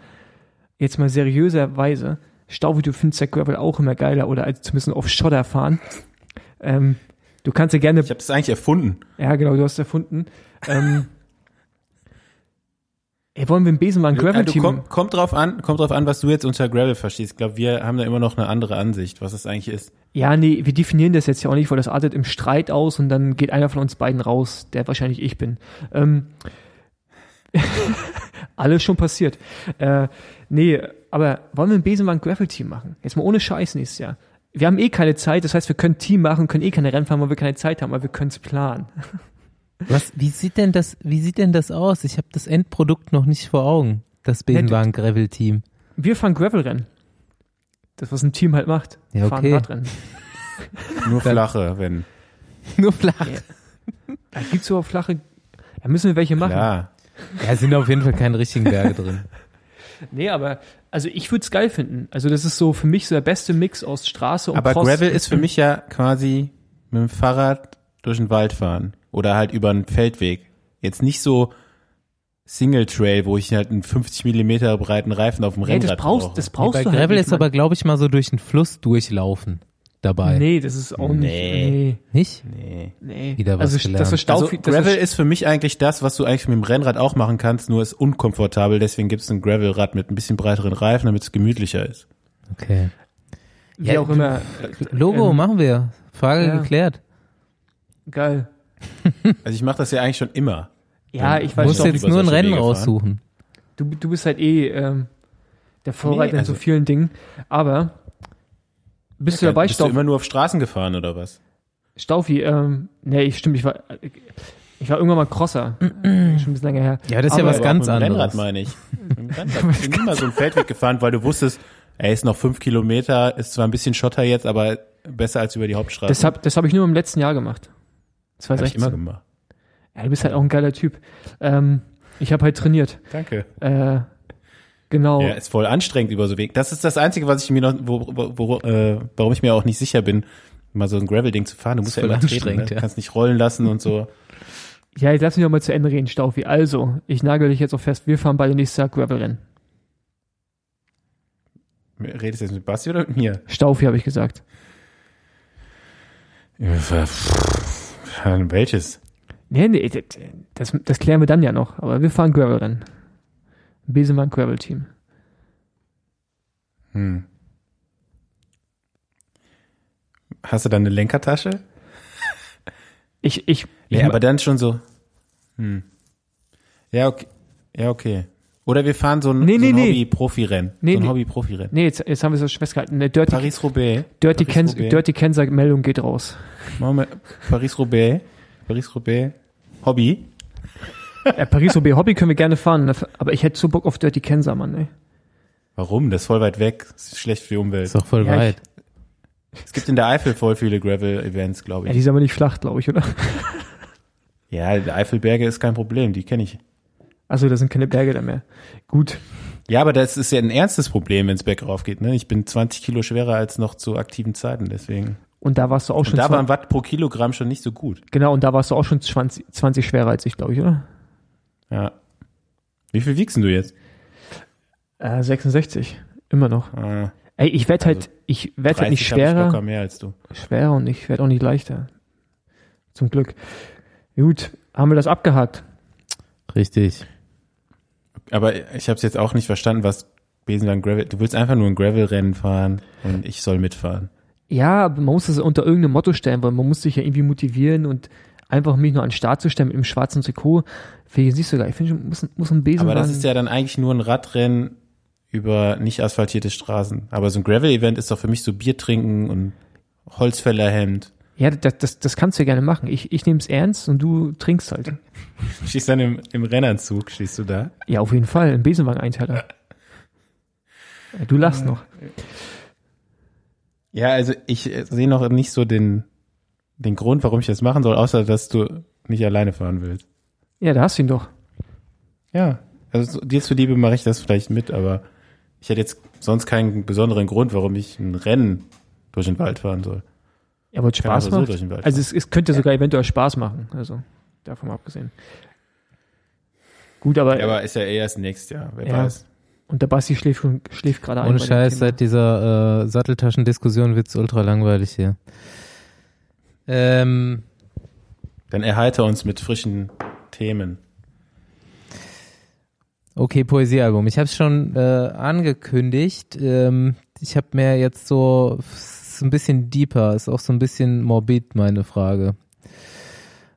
jetzt mal seriöserweise, Staufi, du findest der Gravel auch immer geiler oder als zumindest auf Schotter fahren. Ähm, du kannst ja gerne Ich habe das eigentlich erfunden. ja, genau, du hast erfunden. Ähm, ey, wollen wir ein Besenwagen Gravel Also, Team? kommt, kommt drauf an, kommt drauf an, was du jetzt unter Gravel verstehst. Ich glaube, wir haben da immer noch eine andere Ansicht, was es eigentlich ist. Ja, nee, wir definieren das jetzt ja auch nicht, weil das artet im Streit aus und dann geht einer von uns beiden raus, der wahrscheinlich ich bin. Ähm, [laughs] alles schon passiert. Äh, nee, aber wollen wir ein Besenwagen Gravel Team machen? Jetzt mal ohne Scheiß nächstes Jahr. Wir haben eh keine Zeit, das heißt, wir können Team machen, können eh keine Rennen fahren, weil wir keine Zeit haben, aber wir können es planen. [laughs] Was, wie sieht denn das, wie sieht denn das aus? Ich habe das Endprodukt noch nicht vor Augen. Das Besenwagen Gravel Team. Wir fahren Gravel-Rennen. Das, was ein Team halt macht. Ja, Fahren okay. Radrennen. [laughs] [laughs] Nur flache, wenn. Nur flach. Da gibt's so flache. Da müssen wir welche machen. Klar. Ja, sind auf jeden Fall keine richtigen Berge drin. Nee, aber also ich würde es geil finden. Also das ist so für mich so der beste Mix aus Straße und Aber Cross. Gravel ist für mich ja quasi mit dem Fahrrad durch den Wald fahren oder halt über einen Feldweg. Jetzt nicht so Single Trail, wo ich halt einen 50 Millimeter breiten Reifen auf dem Nee, Rennrad das brauchst, brauche. das Nee, brauchst bei du Gravel halt nicht, ist aber, glaube ich, mal so durch einen Fluss durchlaufen dabei. Nee, das ist auch nicht. Nee. Nicht? nee. Nee. nee. Wieder was also gelernt. das ist Also Gravel ist, ist für mich eigentlich das, was du eigentlich mit dem Rennrad auch machen kannst, nur ist unkomfortabel. Deswegen gibt es ein Gravelrad mit ein bisschen breiteren Reifen, damit es gemütlicher ist. Okay. wie Ja, auch immer Logo Ähm, machen wir. Frage ja. geklärt. geil. [laughs] Also ich mache das ja eigentlich schon immer. Ja, ich Du weiß musst doch, jetzt nur ein Rennen raussuchen. du, du bist halt eh ähm, der Vorreiter Nee, in so also- vielen Dingen. Aber bist du dabei, Bist du Staufi? immer nur auf Straßen gefahren oder was? Staufi, ähm, nee, ich stimmt, ich war, ich war irgendwann mal Crosser. schon ein bisschen länger her. Ja, das ist ja Aber- was Aber ganz auch mit dem anderes. Rennrad meine ich. [laughs] Mit dem Rennrad. Ich bin immer so einen Feldweg gefahren, weil du wusstest, er ist noch fünf Kilometer, ist zwar ein bisschen Schotter jetzt, aber besser als über die Hauptstraße. Das habe das hab ich nur im letzten Jahr gemacht. Hab ich 2016. immer gemacht. Ja, du bist halt auch ein geiler Typ. Ähm, ich habe halt trainiert. Danke. Äh, genau. Ja, ist voll anstrengend über so Weg. Das ist das Einzige, was ich mir noch, wo, wo, wo, äh, warum ich mir auch nicht sicher bin, mal so ein Gravel-Ding zu fahren. Du musst ja immer treten, ne? ja. kannst nicht rollen lassen und so. [laughs] Ja, jetzt lass mich noch mal zu Ende reden, Staufi. Also, ich nagel dich jetzt auch fest. Wir fahren beide nächstes Jahr Gravel-Rennen. Redest du jetzt mit Basti oder mit mir? Staufi habe ich gesagt. Welches? Nee, nee, das, das klären wir dann ja noch. Aber wir fahren Gravel-Rennen. Besenwagen Gravel-Team. Hm. Hast du dann eine Lenkertasche? Ich, ich, ich Ja, aber dann schon so. Hm. Ja, okay. Ja, okay. Oder wir fahren so ein, Nee, so nee, ein nee. Hobby-Profi-Rennen. Nee, so ein. Hobby-Profi-Rennen. nee, jetzt, jetzt haben wir es so festgehalten. Eine Dirty, Paris-Roubaix. Dirty, Kens, Paris-Roubaix. Dirty Kenser-Meldung geht raus. Machen wir Paris-Roubaix. Paris-Roubaix. Hobby. Ja, Paris-Roubaix Hobby können wir gerne fahren, aber ich hätte so Bock auf Dirty Kenser, Mann, ey. Warum? Das ist voll weit weg. Das ist schlecht für die Umwelt. Ist doch voll Ja, weit. Es gibt in der Eifel voll viele Gravel-Events, glaube Ja, ich. die ist aber nicht flach, glaube ich, oder? Ja, die Eifelberge ist kein Problem, die kenne ich. Also, da sind keine Berge da mehr. Gut. Ja, aber das ist ja ein ernstes Problem, wenn es bergauf geht. Ne? Ich bin 20 Kilo schwerer als noch zu aktiven Zeiten, deswegen. Und da warst du auch Und schon da 20 waren Watt pro Kilogramm schon nicht so gut. genau, und da warst du auch schon 20, 20 schwerer als ich, glaube ich, oder? Ja. Wie viel wiegst denn du jetzt? Äh, 66. Immer noch. Ah, Ey, ich werde halt, Also ich werde halt 30 nicht ich schwerer, locker mehr als du. schwerer und ich werde auch nicht leichter. Zum Glück. Gut, haben wir das abgehakt. Richtig. Aber ich habe es jetzt auch nicht verstanden, was Besenwagen Gravel. Du willst einfach nur ein Gravel-Rennen fahren und ich soll mitfahren. Ja, aber man muss das unter irgendeinem Motto stellen, weil man muss sich ja irgendwie motivieren und einfach mich nur an den Start zu stellen mit dem schwarzen Trikot, finde ich nicht so geil. Ich finde, schon, muss, muss ein Besenwagen. Aber das ist ja dann eigentlich nur ein Radrennen über nicht asphaltierte Straßen. Aber so ein Gravel-Event ist doch für mich so Bier trinken und Holzfällerhemd. Ja, das, das, das kannst du ja gerne machen. Ich, ich nehme es ernst und du trinkst halt. [laughs] Stehst dann im, im Rennanzug, stehst du da? Ja, auf jeden Fall. Ein Besenwagen-Einteiler. [laughs] Du lachst noch. Ja, also ich sehe noch nicht so den, den Grund, warum ich das machen soll, außer dass du nicht alleine fahren willst. Ja, da hast du ihn doch. Ja, also so- dir zuliebe mache ich das vielleicht mit, aber ich hätte jetzt sonst keinen besonderen Grund, warum ich ein Rennen durch den Wald fahren soll. Ja, aber Spaß aber so macht. durch den Wald also es, es könnte sogar eventuell Spaß machen. Also davon abgesehen. Gut, aber, Ja, aber ist ja eher erst nächstes Jahr, wer Ja. weiß. und der Basti schläft, schon- schläft gerade ein. Ohne Scheiß, seit dieser äh, Satteltaschendiskussion wird's ultra langweilig hier. Ähm, Dann erheiter uns mit frischen Themen. okay, Poesiealbum. Ich habe es schon äh, angekündigt. Ähm, ich habe mir jetzt so ist ein bisschen deeper, ist auch so ein bisschen morbid meine Frage.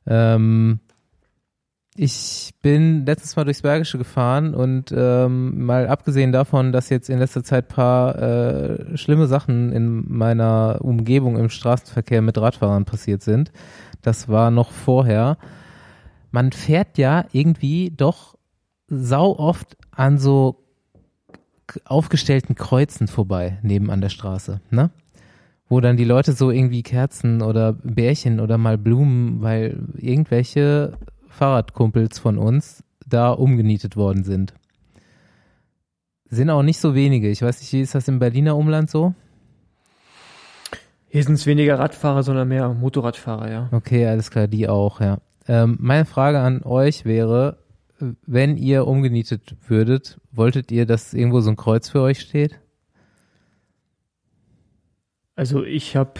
Ähm, ich bin letztens mal durchs Bergische gefahren und ähm, mal abgesehen davon, dass jetzt in letzter Zeit paar äh, schlimme Sachen in meiner Umgebung im Straßenverkehr mit Radfahrern passiert sind, das war noch vorher. Man fährt ja irgendwie doch sau oft an so aufgestellten Kreuzen vorbei, neben an der Straße, ne? Wo dann die Leute so irgendwie Kerzen oder Bärchen oder mal Blumen, weil irgendwelche Fahrradkumpels von uns da umgenietet worden sind. Sind auch nicht so wenige. Ich weiß nicht, wie ist das im Berliner Umland so? Hier sind es weniger Radfahrer, sondern mehr Motorradfahrer, ja. Okay, alles klar, die auch, ja. Ähm, meine Frage an euch wäre, wenn ihr umgenietet würdet, wolltet ihr, dass irgendwo so ein Kreuz für euch steht? Also ich habe,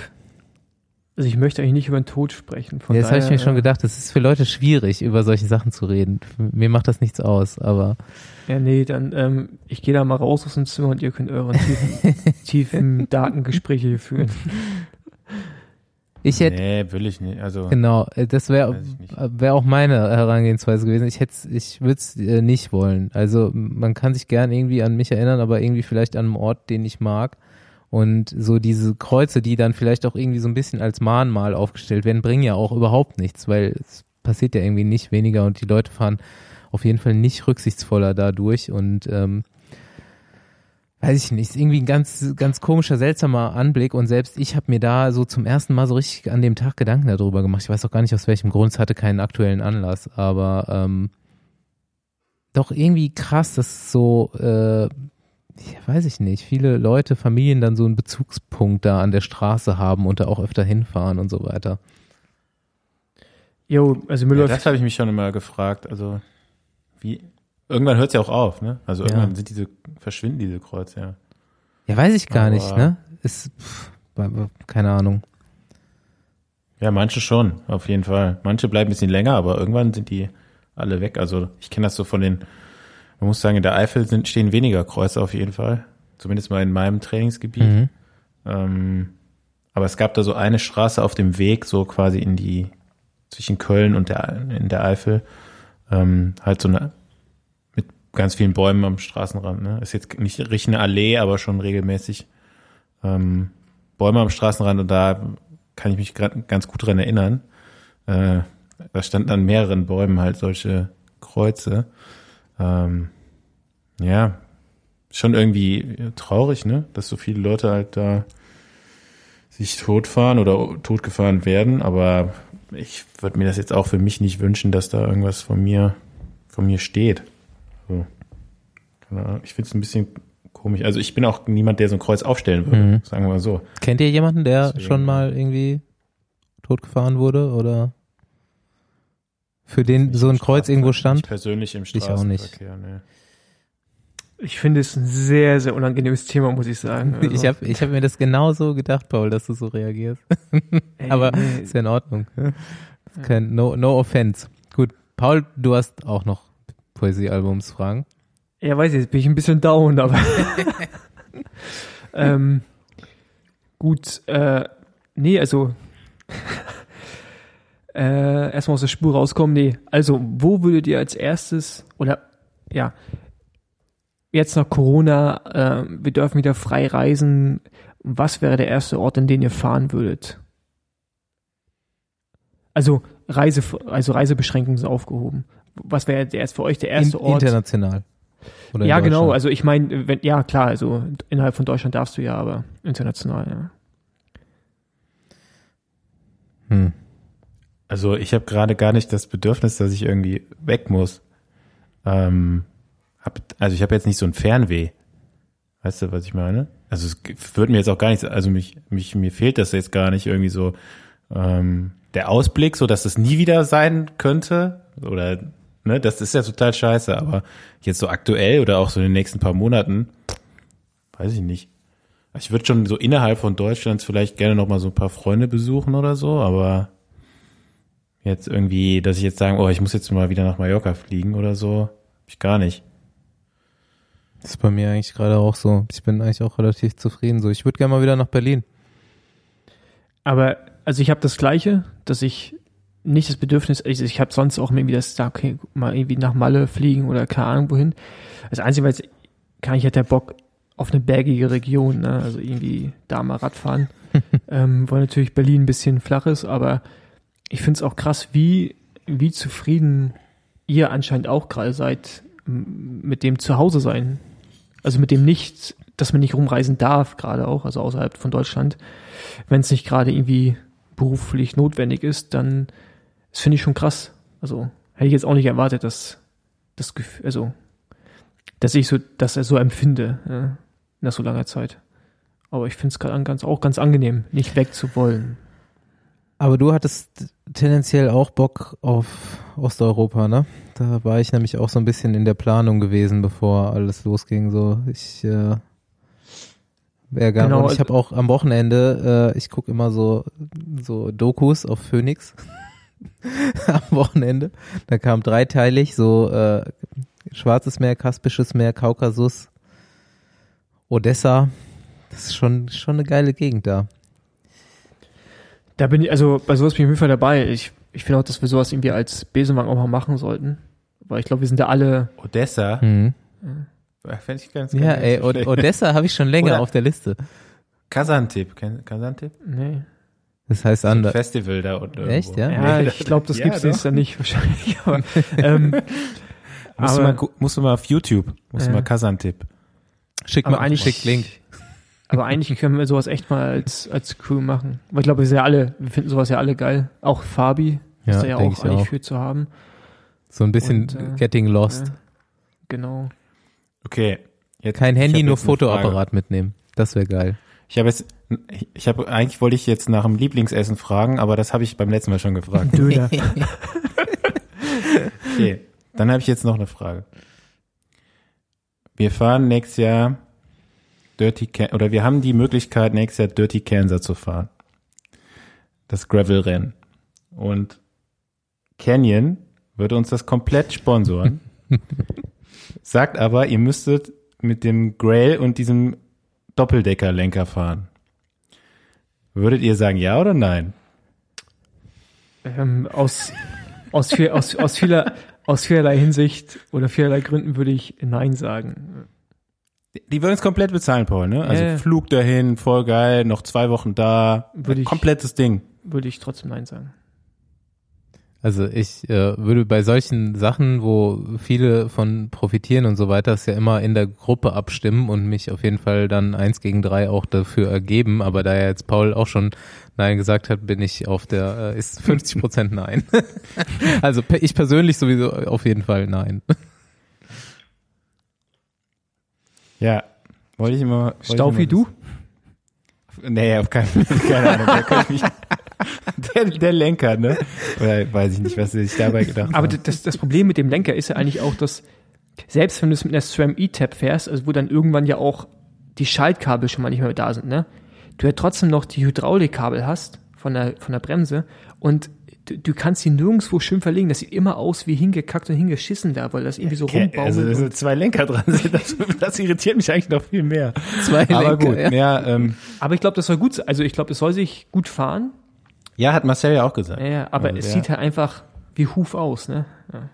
also ich möchte eigentlich nicht über den Tod sprechen. Von ja, das habe ich mir schon äh, gedacht. Es ist für Leute schwierig, über solche Sachen zu reden. Mir macht das nichts aus, aber Ja, nee, dann, ähm, ich gehe da mal raus aus dem Zimmer und ihr könnt eure tiefen, [laughs] tiefen Datengespräche hier führen. ich hätte, Nee, will ich nicht. Also, genau, äh, das wäre wäre auch meine Herangehensweise gewesen. Ich hätte, ich würde es äh, nicht wollen. Also man kann sich gern irgendwie an mich erinnern, aber irgendwie vielleicht an einen Ort, den ich mag. Und so diese Kreuze, die dann vielleicht auch irgendwie so ein bisschen als Mahnmal aufgestellt werden, bringen ja auch überhaupt nichts, weil es passiert ja irgendwie nicht weniger und die Leute fahren auf jeden Fall nicht rücksichtsvoller dadurch und ähm, weiß ich nicht, ist irgendwie ein ganz, ganz komischer, seltsamer Anblick und selbst ich habe mir da so zum ersten Mal so richtig an dem Tag Gedanken darüber gemacht. Ich weiß auch gar nicht aus welchem Grund, es hatte keinen aktuellen Anlass, aber ähm, doch irgendwie krass, dass so, äh, ja, weiß ich nicht, viele Leute, Familien dann so einen Bezugspunkt da an der Straße haben und da auch öfter hinfahren und so weiter. Jo, also mir ja, das habe ich mich schon immer gefragt. Also, wie, irgendwann hört es ja auch auf, ne? Also, Ja. irgendwann sind diese, verschwinden diese Kreuze, ja. Ja, weiß ich gar Aber- nicht, ne? Ist, pff, keine Ahnung. Ja, manche schon, auf jeden Fall. Manche bleiben ein bisschen länger, aber irgendwann sind die alle weg. Also ich kenne das so von den, man muss sagen, in der Eifel sind, stehen weniger Kreuze auf jeden Fall. Zumindest mal in meinem Trainingsgebiet. Mhm. Ähm, aber es gab da so eine Straße auf dem Weg, so quasi in die, zwischen Köln und der, in der Eifel. Ähm, halt so eine, mit ganz vielen Bäumen am Straßenrand. Ne? Ist jetzt nicht richtig eine Allee, aber schon regelmäßig ähm, Bäume am Straßenrand und da kann ich mich ganz gut dran erinnern. Äh, da standen an mehreren Bäumen halt solche Kreuze. Ähm, ja, schon irgendwie traurig, ne? Dass so viele Leute halt da sich totfahren oder totgefahren werden, aber ich würde mir das jetzt auch für mich nicht wünschen, dass da irgendwas von mir, von mir steht. So. keine Ahnung, ich finde es ein bisschen komisch. Also ich bin auch niemand, der so ein Kreuz aufstellen würde, Mhm. sagen wir mal so. Kennt ihr jemanden, der Deswegen, schon mal irgendwie totgefahren wurde oder für den so ein Kreuz irgendwo Nicht stand? persönlich im Ich auch nicht. Straßenverkehr, ne. Ich finde es ein sehr, sehr unangenehmes Thema, muss ich sagen. [laughs] Also, Ich habe ich hab mir das genauso gedacht, Paul, dass du so reagierst. [laughs] ey, Aber nee, ist ja in Ordnung. Kein, no, no offense. Gut, Paul, du hast auch noch Poesiealbumsfragen. Ja, weiß ich, jetzt bin ich ein bisschen down, aber. [laughs] ähm, gut, äh, nee, also. Äh, erstmal aus der Spur rauskommen, nee. Also, wo würdet ihr als erstes, oder, ja, jetzt nach Corona, äh, wir dürfen wieder frei reisen, was wäre der erste Ort, in den ihr fahren würdet? Also, Reise, also Reisebeschränkungen sind aufgehoben. Was wäre der erst für euch der erste In, Ort? international. Oder in ja, genau. Also ich meine, wenn ja klar, also innerhalb von Deutschland darfst du ja, aber international, ja. Hm. Also ich habe gerade gar nicht das Bedürfnis, dass ich irgendwie weg muss. Ähm, hab, also ich habe jetzt nicht so ein Fernweh. Weißt du, was ich meine? Also es würde mir jetzt auch gar nicht, also mich, mich, mir fehlt das jetzt gar nicht irgendwie so ähm, der Ausblick, so dass das nie wieder sein könnte. Oder ne, das ist ja total scheiße, aber jetzt so aktuell oder auch so in den nächsten paar Monaten, weiß ich nicht. Ich würde schon so innerhalb von Deutschlands vielleicht gerne noch mal so ein paar Freunde besuchen oder so, aber jetzt irgendwie, dass ich jetzt sagen, oh, ich muss jetzt mal wieder nach Mallorca fliegen oder so, hab ich gar nicht. Das ist bei mir eigentlich gerade auch so. Ich bin eigentlich auch relativ zufrieden so. Ich würde gerne mal wieder nach Berlin. Aber also ich habe das Gleiche, dass ich nicht das Bedürfnis, also ich habe sonst auch irgendwie das, da, okay, mal irgendwie nach Malle fliegen oder keine Ahnung wohin. Das Einzige, weil kann ich hätte der Bock auf eine bergige Region, ne? also irgendwie da mal Radfahren, [laughs] ähm, weil natürlich Berlin ein bisschen flach ist, aber ich finde es auch krass, wie, wie zufrieden ihr anscheinend auch gerade seid mit dem Zuhause sein. Also mit dem nicht, dass man nicht rumreisen darf, gerade auch, also außerhalb von Deutschland. Wenn es nicht gerade irgendwie beruflich notwendig ist, dann finde ich schon krass. Also hätte ich jetzt auch nicht erwartet, dass das Gefühl, also dass ich so, dass er so empfinde ja, nach so langer Zeit. Aber ich finde es ganz, auch ganz angenehm, nicht weg zu wollen. Aber du hattest tendenziell auch Bock auf Osteuropa, ne? Da war ich nämlich auch so ein bisschen in der Planung gewesen, bevor alles losging. So, ich äh, wäre gerne. Genau, und ich habe auch am Wochenende, äh, ich gucke immer so so Dokus auf Phoenix [laughs] am Wochenende. Da kam dreiteilig so äh, Schwarzes Meer, Kaspisches Meer, Kaukasus, Odessa. Das ist schon schon eine geile Gegend da. Da bin ich, also bei sowas bin ich auf jeden Fall dabei. Ich, ich finde auch, dass wir sowas irgendwie als Besenwagen auch mal machen sollten. Weil ich glaube, wir sind da alle, Odessa, Mhm. fände ich ganz Ja, gar nicht ey, so. Odessa habe ich schon länger Oder- auf der Liste. Kazantip, Kazantip? nee. Das heißt anders. Festival da irgendwo. Echt, ja? Ja, Nee, ich glaube, das [laughs] ja, gibt's nächstes Jahr nicht wahrscheinlich. Aber, [laughs] ähm, Musst, du aber- mal, gu- musst du mal auf YouTube, musst du Ja. mal Kazantip. Schick mal eigentlich, schick Link. Aber eigentlich können wir sowas echt mal als, als Crew machen. Weil ich glaube, wir sind ja alle, wir finden sowas ja alle geil. Auch Fabi Ja, ist da ja auch ich eigentlich auch. für zu haben. So ein bisschen Und, äh, Getting Lost. Ja, genau. Okay. Jetzt, Kein Handy, nur. Fotoapparat mitnehmen. Das wäre geil. Ich habe jetzt, ich habe eigentlich wollte ich jetzt nach dem Lieblingsessen fragen, aber das habe ich beim letzten Mal schon gefragt. [laughs] Döner. Okay, dann habe ich jetzt noch eine Frage. Wir fahren nächstes Jahr Dirty Can oder wir haben die Möglichkeit nächstes Jahr Dirty Kansas zu fahren. Das Gravel-Rennen. Und Canyon würde uns das komplett sponsoren. [laughs] sagt aber, ihr müsstet mit dem Grail und diesem Doppeldeckerlenker fahren. Würdet ihr sagen ja oder nein? ähm, aus, aus, viel, aus, aus, vieler, aus vielerlei Hinsicht oder vielerlei Gründen würde ich Nein sagen. Die würden es komplett bezahlen, Paul, ne? Also Ja. Flug dahin, voll geil, noch zwei Wochen da, Würde ich- komplettes Ding. Würde ich trotzdem Nein sagen. Also ich äh, würde bei solchen Sachen, wo viele von profitieren und so weiter, es ja immer in der Gruppe abstimmen und mich auf jeden Fall dann eins gegen drei auch dafür ergeben. Aber da ja jetzt Paul auch schon Nein gesagt hat, bin ich auf der, äh, ist 50 Prozent Nein. [laughs] also ich persönlich sowieso auf jeden Fall Nein. Ja, wollte ich immer. wollte ich Staub wie du? Nee, auf keinen Fall. [laughs] Keine Ahnung. Der, mich, der, der Lenker, ne? Oder weiß ich nicht, was sich dabei gedacht Aber haben. das, das Problem mit dem Lenker ist ja eigentlich auch, dass selbst wenn du es mit einer SRAM E-Tab fährst, also wo dann irgendwann ja auch die Schaltkabel schon mal nicht mehr da sind, ne? Du ja trotzdem noch die Hydraulikkabel hast von der, von der Bremse und du, du kannst sie nirgendwo schön verlegen. Das sieht immer aus wie hingekackt und hingeschissen da, weil das irgendwie so Okay, rumbaumelt. also, und- so zwei Lenker dran sind, [laughs] das, das irritiert mich eigentlich noch viel mehr. Zwei Aber Lenker, gut, ja. ja, ähm, aber ich glaube, das soll gut sein. Also ich glaube, es soll sich gut fahren. ja, hat Marcel ja auch gesagt. Ja, ja, aber Also, es ja. sieht halt einfach wie Huf aus, ne? Ja.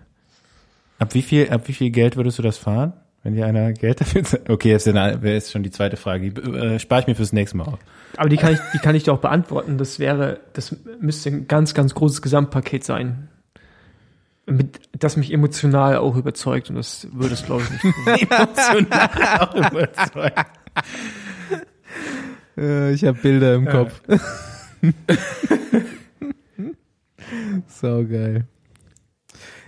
Ab wie viel, ab wie viel Geld würdest du das fahren? Wenn dir einer Geld dafür zahlt? Okay, jetzt wäre ist schon die zweite Frage. Die äh, spare ich mir fürs nächste Mal auf. Aber die kann ich, die kann ich dir auch beantworten. Das wäre, das müsste ein ganz, ganz großes Gesamtpaket sein. Mit, das mich emotional auch überzeugt und das würde es, glaube ich, nicht. Emotional auch überzeugt. Äh, ich habe Bilder im Kopf. [laughs] so geil.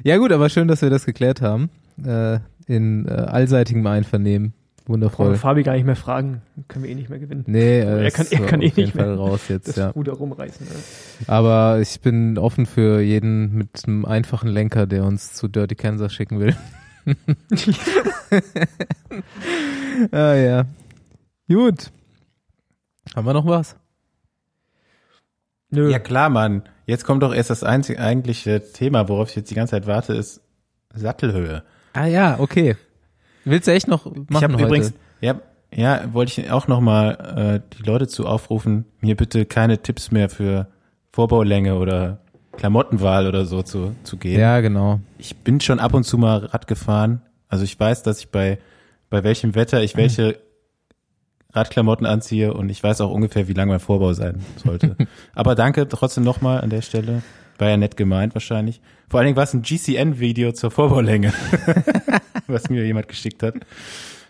Ja gut, aber schön, dass wir das geklärt haben. Äh, in äh, allseitigem Einvernehmen. Wundervoll. Brauchen Fabi gar nicht mehr fragen. Können wir eh nicht mehr gewinnen. Nee, äh, [laughs] Er kann- ist er kann auf eh jeden nicht Fall mehr. raus jetzt, Das ja. Ruder rumreißen. Ne? Aber ich bin offen für jeden mit einem einfachen Lenker, der uns zu Dirty Kansas schicken will. [laughs] ah ja. Gut. Haben wir noch was? Nö. Ja klar, Mann. Jetzt kommt doch erst das einzige eigentliche Thema, worauf ich jetzt die ganze Zeit warte, ist Sattelhöhe. Ah ja, okay. Willst du echt noch machen ich habe heute? übrigens, ja, ja, wollte ich auch noch mal äh, die Leute zu aufrufen, mir bitte keine Tipps mehr für Vorbaulänge oder Klamottenwahl oder so zu, zu geben. ja, genau. Ich bin schon ab und zu mal Rad gefahren. Also ich weiß, dass ich bei, bei welchem Wetter ich welche Radklamotten anziehe und ich weiß auch ungefähr, wie lang mein Vorbau sein sollte. [laughs] Aber danke trotzdem nochmal an der Stelle. War ja nett gemeint wahrscheinlich. Vor allen Dingen war es ein GCN-Video zur Vorbaulänge, [laughs] was mir jemand geschickt hat.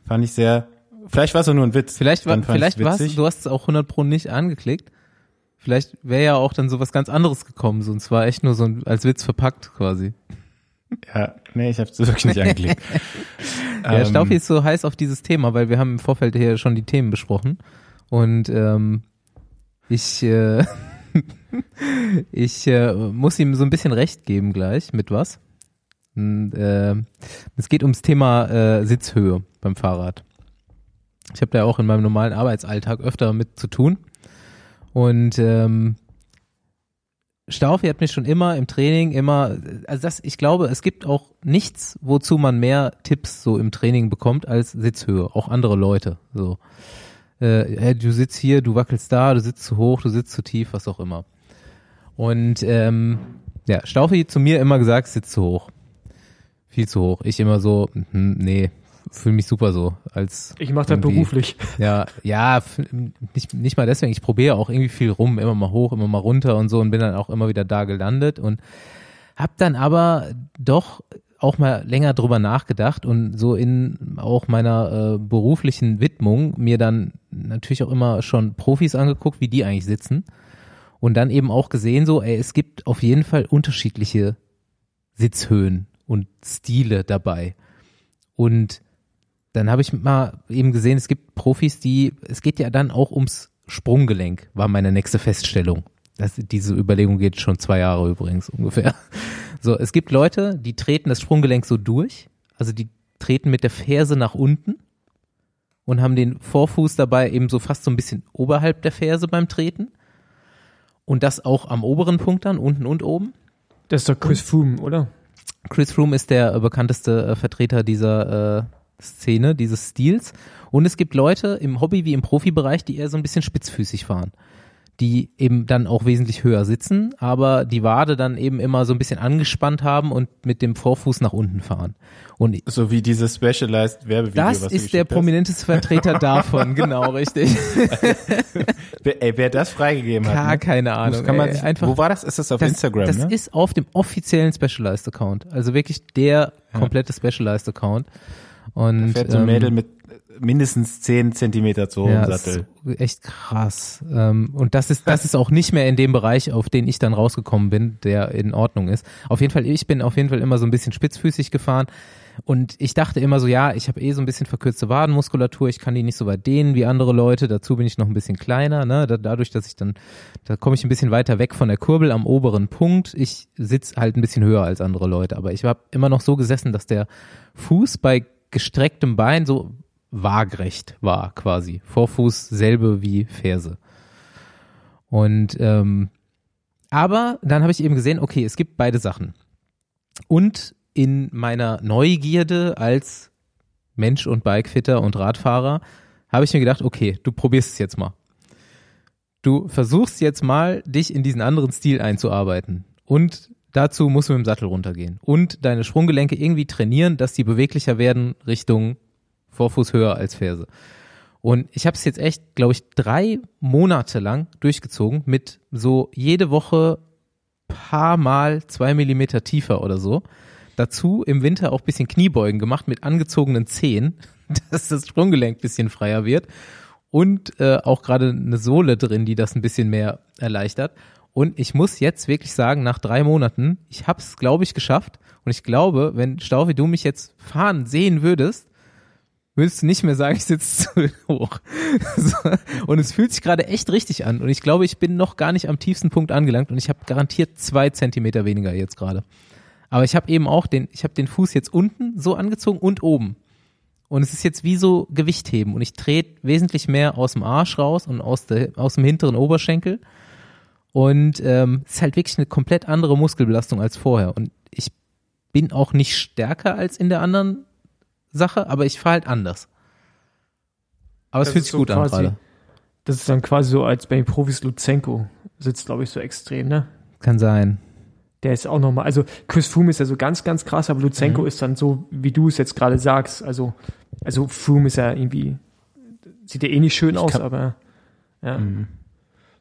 Fand ich sehr, vielleicht war es auch nur ein Witz. Vielleicht war, vielleicht witzig. du hast es auch 100 Pro nicht angeklickt. Vielleicht wäre ja auch dann so was ganz anderes gekommen, und zwar echt nur so ein, als Witz verpackt quasi. Ja, nee, ich habe es [laughs] wirklich nicht angeklickt. [laughs] Ja, Ähm, Staufi ist so heiß auf dieses Thema, weil wir haben im Vorfeld hier schon die Themen besprochen. Und ähm, ich, äh, [laughs] ich äh, muss ihm so ein bisschen recht geben gleich mit was. Und, äh, es geht ums Thema äh, Sitzhöhe beim Fahrrad. Ich habe da auch in meinem normalen Arbeitsalltag öfter mit zu tun. Und ähm, Staufi hat mich schon immer im Training immer, also das, ich glaube, es gibt auch nichts, wozu man mehr Tipps so im Training bekommt als Sitzhöhe. Auch andere Leute. So, äh, hey, du sitzt hier, du wackelst da, du sitzt zu hoch, du sitzt zu tief, was auch immer. Und ähm, ja, Staufi zu mir immer gesagt, sitz zu hoch. Viel zu hoch. Ich immer so, hm, nee, fühle mich super so. Als Ich mache das beruflich. ja, ja, nicht, nicht mal deswegen. Ich probiere auch irgendwie viel rum, immer mal hoch, immer mal runter und so und bin dann auch immer wieder da gelandet und hab dann aber doch auch mal länger drüber nachgedacht und so in auch meiner äh, beruflichen Widmung mir dann natürlich auch immer schon Profis angeguckt, wie die eigentlich sitzen und dann eben auch gesehen so, ey, es gibt auf jeden Fall unterschiedliche Sitzhöhen und Stile dabei und dann habe ich mal eben gesehen, es gibt Profis, die, es geht ja dann auch ums Sprunggelenk, war meine nächste Feststellung. Das, diese Überlegung geht schon zwei Jahre übrigens ungefähr. So, es gibt Leute, die treten das Sprunggelenk so durch, also die treten mit der Ferse nach unten und haben den Vorfuß dabei eben so fast so ein bisschen oberhalb der Ferse beim Treten. Und das auch am oberen Punkt dann, unten und oben. Das ist doch Chris Froome, oder? Chris Froome ist der äh, bekannteste äh, Vertreter dieser äh, Szene, dieses Stils. Und es gibt Leute im Hobby wie im Profibereich, die eher so ein bisschen spitzfüßig fahren. Die eben dann auch wesentlich höher sitzen, aber die Wade dann eben immer so ein bisschen angespannt haben und mit dem Vorfuß nach unten fahren. Und So wie dieses Specialized Werbevideo, das ist der hast. prominenteste Vertreter [laughs] davon, genau, richtig. [laughs] Wer, ey, wer das freigegeben hat. Gar ne? keine Ahnung. Muss, kann man sich, einfach wo war das? Ist das auf das, Instagram, das ne? ist auf dem offiziellen Specialized Account. Also wirklich der komplette Specialized Account. Und, Fährt so ein ähm, Mädel mit mindestens 10 Zentimeter zu hohem ja, Sattel. ist echt krass. Ähm, und das ist, das ist auch nicht mehr in dem Bereich, auf den ich dann rausgekommen bin, der in Ordnung ist. Auf jeden Fall, ich bin auf jeden Fall immer so ein bisschen spitzfüßig gefahren. Und ich dachte immer so, ja, ich habe eh so ein bisschen verkürzte Wadenmuskulatur, ich kann die nicht so weit dehnen wie andere Leute, dazu bin ich noch ein bisschen kleiner, ne? Da, dadurch, dass ich dann, da komme ich ein bisschen weiter weg von der Kurbel am oberen Punkt. Ich sitz halt ein bisschen höher als andere Leute, aber ich habe immer noch so gesessen, dass der Fuß bei gestrecktem Bein so waagrecht war quasi. Vorfuß selbe wie Ferse. Und ähm, aber dann habe ich eben gesehen, okay, es gibt beide Sachen. Und in meiner Neugierde als Mensch und Bikefitter und Radfahrer habe ich mir gedacht, okay, du probierst es jetzt mal. Du versuchst jetzt mal, dich in diesen anderen Stil einzuarbeiten. Und dazu musst du mit dem Sattel runtergehen. Und deine Sprunggelenke irgendwie trainieren, dass die beweglicher werden Richtung Vorfuß höher als Ferse. Und ich habe es jetzt echt, glaube ich, drei Monate lang durchgezogen mit so jede Woche paar Mal zwei Millimeter tiefer oder so. Dazu im Winter auch bisschen Kniebeugen gemacht mit angezogenen Zehen, [laughs] dass das Sprunggelenk bisschen freier wird. Und äh, auch gerade eine Sohle drin, die das ein bisschen mehr erleichtert. Und ich muss jetzt wirklich sagen, nach drei Monaten, ich habe es, glaube ich, geschafft. Und ich glaube, wenn Staufi, du mich jetzt fahren sehen würdest, würdest du nicht mehr sagen, ich sitze zu hoch. [laughs] Und es fühlt sich gerade echt richtig an. Und ich glaube, ich bin noch gar nicht am tiefsten Punkt angelangt und ich habe garantiert zwei Zentimeter weniger jetzt gerade. Aber ich habe eben auch den, ich habe den Fuß jetzt unten so angezogen und oben. Und es ist jetzt wie so Gewichtheben. Und ich trete wesentlich mehr aus dem Arsch raus und aus, der, aus dem hinteren Oberschenkel. Und ähm, es ist halt wirklich eine komplett andere Muskelbelastung als vorher. Und ich bin auch nicht stärker als in der anderen Sache, aber ich fahre halt anders. Aber es fühlt sich so gut an quasi- gerade. Das ist dann quasi so, als bei den Profis Luzenko sitzt, glaube ich, so extrem, ne? Kann sein. Der ist auch nochmal, also Chris Froome ist ja so ganz, ganz krass, aber Luzenko ist dann so, wie du es jetzt gerade sagst. Also, also Froome ist ja irgendwie, sieht ja eh nicht schön Ich aus, kann- aber ja.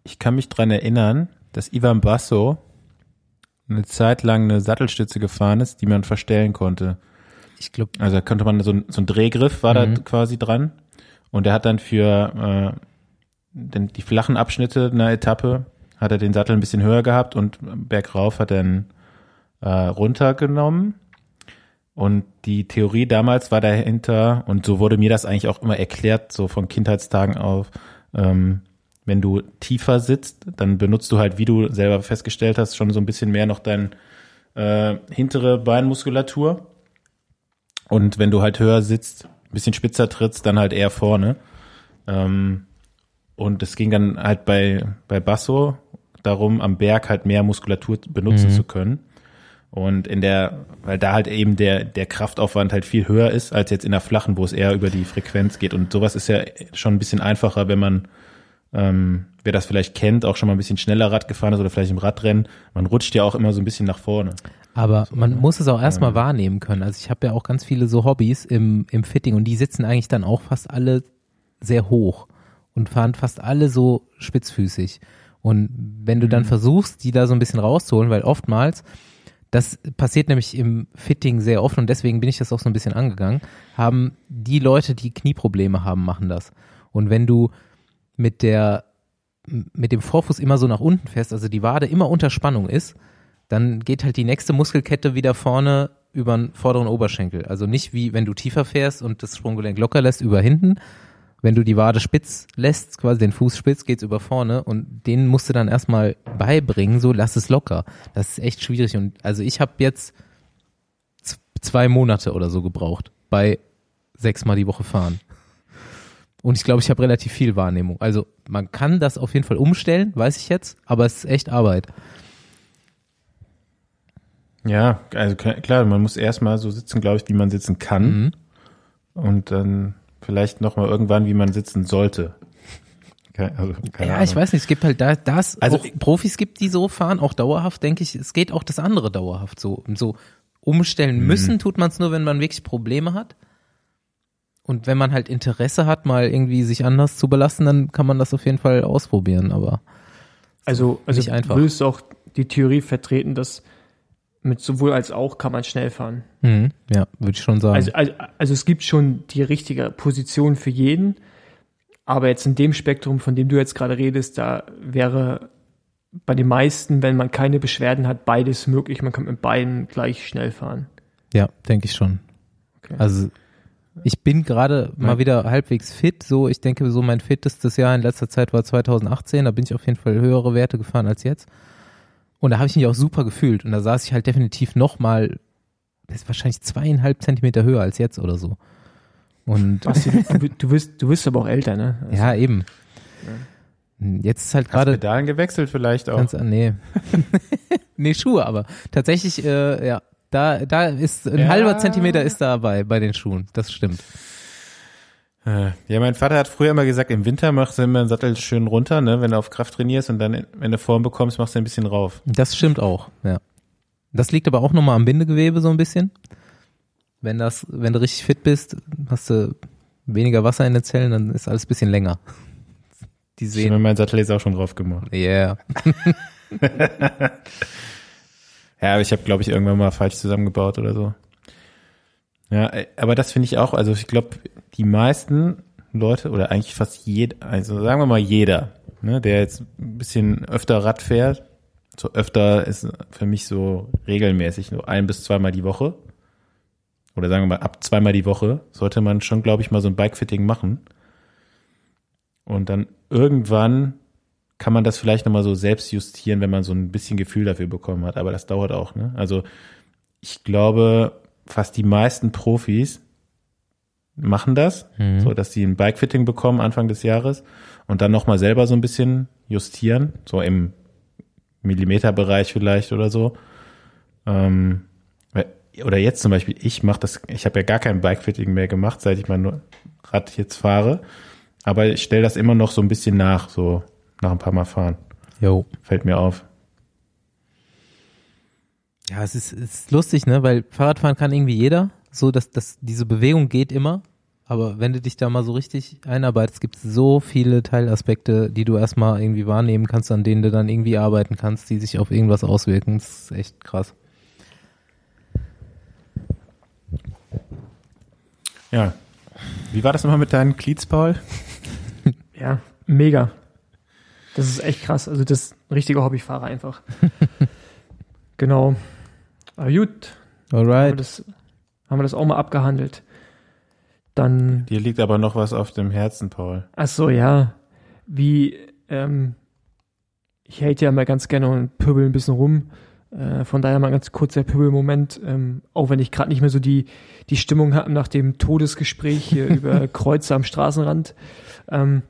Ich kann mich dran erinnern, dass Ivan Basso eine Zeit lang eine Sattelstütze gefahren ist, die man verstellen konnte. Ich glaube, Also da konnte man so, ein- so ein Drehgriff war Mhm. da quasi dran. Und er hat dann für äh, den, die flachen Abschnitte einer Etappe hat er den Sattel ein bisschen höher gehabt und bergauf hat er ihn äh, runtergenommen. Und die Theorie damals war dahinter, und so wurde mir das eigentlich auch immer erklärt, so von Kindheitstagen auf, ähm, wenn du tiefer sitzt, dann benutzt du halt, wie du selber festgestellt hast, schon so ein bisschen mehr noch dein äh, hintere Beinmuskulatur. Und wenn du halt höher sitzt, ein bisschen spitzer trittst, dann halt eher vorne. Ähm, und es ging dann halt bei, bei Basso darum, am Berg halt mehr Muskulatur benutzen Mhm. zu können. Und in der, weil da halt eben der, der Kraftaufwand halt viel höher ist, als jetzt in der flachen, wo es eher über die Frequenz geht. Und sowas ist ja schon ein bisschen einfacher, wenn man, ähm, wer das vielleicht kennt, auch schon mal ein bisschen schneller Rad gefahren ist oder vielleicht im Radrennen. Man rutscht ja auch immer so ein bisschen nach vorne. Aber man muss es auch erstmal wahrnehmen können. Also ich habe ja auch ganz viele so Hobbys im, im Fitting und die sitzen eigentlich dann auch fast alle sehr hoch und fahren fast alle so spitzfüßig. Und wenn du dann versuchst, die da so ein bisschen rauszuholen, weil oftmals, das passiert nämlich im Fitting sehr oft und deswegen bin ich das auch so ein bisschen angegangen, haben die Leute, die Knieprobleme haben, machen das. Und wenn du mit der mit dem Vorfuß immer so nach unten fährst, also die Wade immer unter Spannung ist, dann geht halt die nächste Muskelkette wieder vorne über den vorderen Oberschenkel. Also nicht wie wenn du tiefer fährst und das Sprunggelenk locker lässt über hinten. Wenn du die Wade spitz lässt, quasi den Fuß spitz, geht's über vorne und den musst du dann erstmal beibringen, so lass es locker. Das ist echt schwierig und also ich habe jetzt zwei Monate oder so gebraucht bei sechsmal die Woche fahren. Und ich glaube, ich habe relativ viel Wahrnehmung. Also man kann das auf jeden Fall umstellen, weiß ich jetzt, aber es ist echt Arbeit. Ja, also klar, man muss erstmal so sitzen, glaube ich, wie man sitzen kann. Mhm. Und dann vielleicht nochmal irgendwann, wie man sitzen sollte. Keine, also, keine ja, Ahnung. ich weiß nicht, es gibt halt da das Also auch Profis gibt, die so fahren, auch dauerhaft, denke ich, es geht auch das andere dauerhaft so. So umstellen Mhm. müssen tut man es nur, wenn man wirklich Probleme hat. Und wenn man halt Interesse hat, mal irgendwie sich anders zu belasten, dann kann man das auf jeden Fall ausprobieren, aber Also, also Nicht einfach. würdest du auch die Theorie vertreten, dass mit sowohl als auch kann man schnell fahren. mhm, ja, würde ich schon sagen. Also, also, also es gibt schon die richtige Position für jeden, aber jetzt in dem Spektrum, von dem du jetzt gerade redest, da wäre bei den meisten, wenn man keine Beschwerden hat, beides möglich. Man kann mit beiden gleich schnell fahren. ja, denke ich schon. Okay. Also ich bin gerade mal wieder halbwegs fit. So, ich denke, so mein fittestes Jahr in letzter Zeit war 2018. Da bin ich auf jeden Fall höhere Werte gefahren als jetzt. Und da habe ich mich auch super gefühlt. Und da saß ich halt definitiv noch mal, das ist wahrscheinlich zweieinhalb Zentimeter höher als jetzt oder so. Und [laughs] Basti, du, du, bist, du bist aber auch älter, ne? Also, ja, eben. Jetzt ist halt Hast gerade Pedalen gewechselt vielleicht auch. ganz, nee. [laughs] nee, Schuhe, aber tatsächlich, äh, ja, da, da ist ein Ja. halber Zentimeter ist dabei bei den Schuhen. Das stimmt. Ja, mein Vater hat früher immer gesagt, im Winter machst du immer den Sattel schön runter, ne, wenn du auf Kraft trainierst und dann, wenn du Form bekommst, machst du ein bisschen rauf. Das stimmt auch, ja. Das liegt aber auch nochmal am Bindegewebe so ein bisschen. Wenn das, wenn du richtig fit bist, hast du weniger Wasser in den Zellen, dann ist alles ein bisschen länger. [laughs] Die Ich sehen, habe mein Sattel jetzt auch schon drauf gemacht. yeah. [laughs] Ja, aber ich habe, glaube ich, irgendwann mal falsch zusammengebaut oder so. Ja, äh, aber das finde ich auch, also ich glaube, die meisten Leute oder eigentlich fast jeder, also sagen wir mal jeder, ne, der jetzt ein bisschen öfter Rad fährt, so öfter ist für mich so regelmäßig, nur ein bis zweimal die Woche. Oder sagen wir mal, ab zweimal die Woche sollte man schon, glaube ich, mal so ein Bikefitting machen. Und dann irgendwann kann man das vielleicht nochmal so selbst justieren, wenn man so ein bisschen Gefühl dafür bekommen hat. Aber das dauert auch, ne? Also ich glaube, fast die meisten Profis machen das, so dass sie ein Bikefitting bekommen Anfang des Jahres und dann nochmal selber so ein bisschen justieren, so im Millimeterbereich vielleicht oder so. Ähm, oder jetzt zum Beispiel, ich mache das, ich habe ja gar kein Bikefitting mehr gemacht, seit ich mein Rad jetzt fahre. Aber ich stelle das immer noch so ein bisschen nach, so nach ein paar Mal fahren. Jo. Fällt mir auf. Ja, es ist, es ist lustig, ne, weil Fahrradfahren kann irgendwie jeder. So, dass, dass diese Bewegung geht immer. Aber wenn du dich da mal so richtig einarbeitest, gibt es so viele Teilaspekte, die du erstmal irgendwie wahrnehmen kannst, an denen du dann irgendwie arbeiten kannst, die sich auf irgendwas auswirken. Das ist echt krass. Ja. Wie war das nochmal mit deinen Cleats, Paul? [laughs] Ja, mega. Das ist echt krass. Also das ist ein richtiger Hobbyfahrer einfach. [laughs] genau. Aber gut, haben wir, Alright. das, haben wir das auch mal abgehandelt. Dann, Dir liegt aber noch was auf dem Herzen, Paul. ach so, ja, wie, ähm, ich hate ja mal ganz gerne und pöbel ein bisschen rum. Äh, von daher mal ein ganz kurzer Pöbelmoment, ähm, auch wenn ich gerade nicht mehr so die, die Stimmung habe nach dem Todesgespräch hier [laughs] über Kreuze am Straßenrand. Ähm,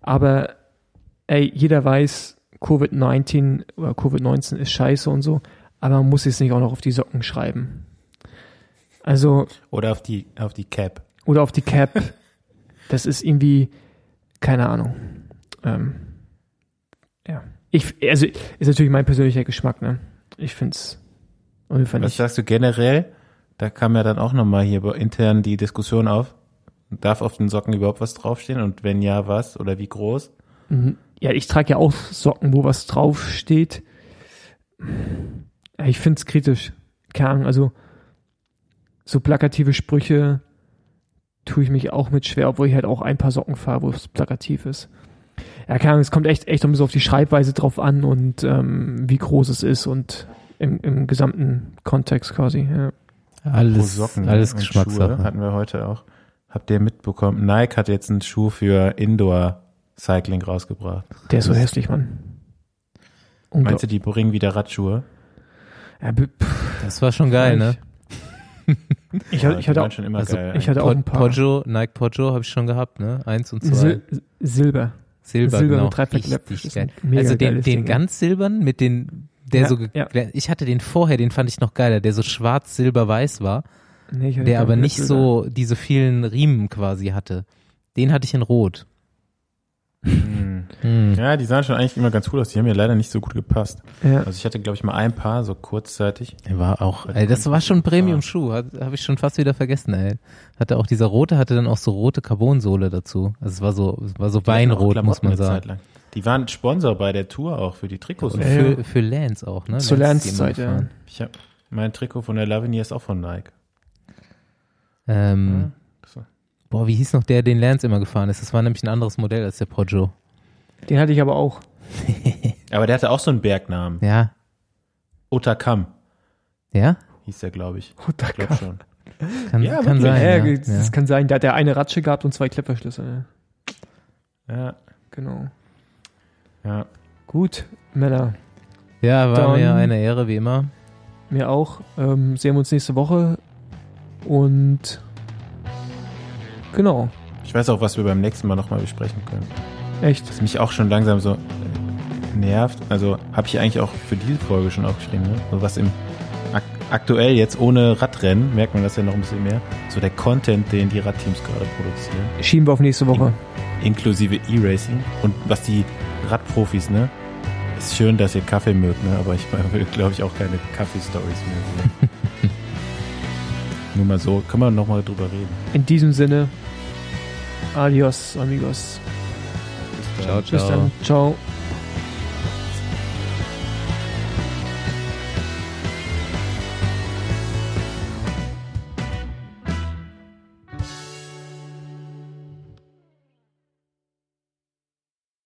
aber ey, jeder weiß, Covid-19 oder Covid-19 ist scheiße und so, aber man muss es nicht auch noch auf die Socken schreiben. Also, Oder auf die, auf die Cap. oder auf die Cap. [laughs] Das ist irgendwie, keine Ahnung. Ähm, ja. Ich, also, ist natürlich mein persönlicher Geschmack, ne? Ich find's auf jeden Fall Was nicht. sagst du generell? Da kam ja dann auch nochmal hier intern die Diskussion auf. Darf auf den Socken überhaupt was draufstehen? Und wenn ja, was? Oder wie groß? Mhm. Ja, ich trage ja auch Socken, wo was draufsteht. Ja, ich find's kritisch. Keine Ahnung, also so plakative Sprüche tue ich mich auch mit schwer, obwohl ich halt auch ein paar Socken fahre, wo es plakativ ist. Ja, keine Ahnung, es kommt echt, echt ein bisschen auf die Schreibweise drauf an und ähm, wie groß es ist und im, im gesamten Kontext quasi. Ja. Alles, Socken alles und Geschmackssache. Schuhe hatten wir heute auch. Habt ihr mitbekommen? Nike hat jetzt einen Schuh für Indoor Cycling rausgebracht. Der ist so hässlich, Mann. Meinst du, die bringen wieder Radschuhe? Ja, Das war schon geil, ne? [laughs] ich, hatte- ich hatte auch, schon immer also geil. ich hatte auch ein paar. Poggio, Nike Poggio habe ich schon gehabt, ne? Eins und zwei. Sil Silber. Silber, Silber genau. mit. Richtig geil. Also den, den ganz silbern mit den, der Ja, so, ja. ich hatte den vorher, den fand ich noch geiler, der so schwarz, silber, weiß war, Nee, ich hatte der aber nicht Silber. so diese vielen Riemen quasi hatte. Den hatte ich in rot. Hm. Ja, die sahen schon eigentlich immer ganz cool aus. Die haben mir leider nicht so gut gepasst. Ja. Also ich hatte, glaube ich, mal ein paar, so kurzzeitig. Der war auch, ey, das war schon Premium-Schuh, habe ich schon fast wieder vergessen, ey. Hatte auch dieser rote, hatte dann auch so rote Carbonsohle dazu. Also es war so, es war so Weinrot, muss man eine Zeit sagen. lang. Die waren Sponsor bei der Tour auch für die Trikots. Und Ja, für, ja. für Lance auch, ne? Zur Lance immer Lance-Zeit, ja. Ich hab, mein Trikot von der Lavinia ist auch von Nike. Ähm. Boah, wie hieß noch der, den Lance immer gefahren ist? Das war nämlich ein anderes Modell als der Poggio. Den hatte ich aber auch. [laughs] Aber der hatte auch so einen Bergnamen. Ja. Otakam Ja? hieß der, glaube ich. Glaube fuck? schon. Kann, Ja, kann sein. ja, Ja, das kann sein. Der hat ja eine Ratsche gehabt und zwei Klettverschlüsse. Ne? Ja, Genau. ja. Gut, Männer. ja war Dann- mir eine Ehre, wie immer. Mir auch. Ähm, sehen wir uns nächste Woche. Und genau. Ich weiß auch, was wir beim nächsten Mal nochmal besprechen können. Echt. Was mich auch schon langsam so äh, nervt. Also habe ich eigentlich auch für diese Folge schon aufgeschrieben, ne? So was im ak aktuell jetzt ohne Radrennen, merkt man das ja noch ein bisschen mehr. So der Content, den die Radteams gerade produzieren. Schieben wir auf nächste Woche. Inklusive E-Racing. Und was die Radprofis, ne? Ist schön, dass ihr Kaffee mögt, ne? Aber ich [laughs] will, glaube ich, auch keine Kaffee-Stories mehr sehen. [laughs] Nur mal so, können wir nochmal drüber reden. In diesem Sinne. Adios, amigos. Bis Ciao, Bis ciao. dann. Ciao.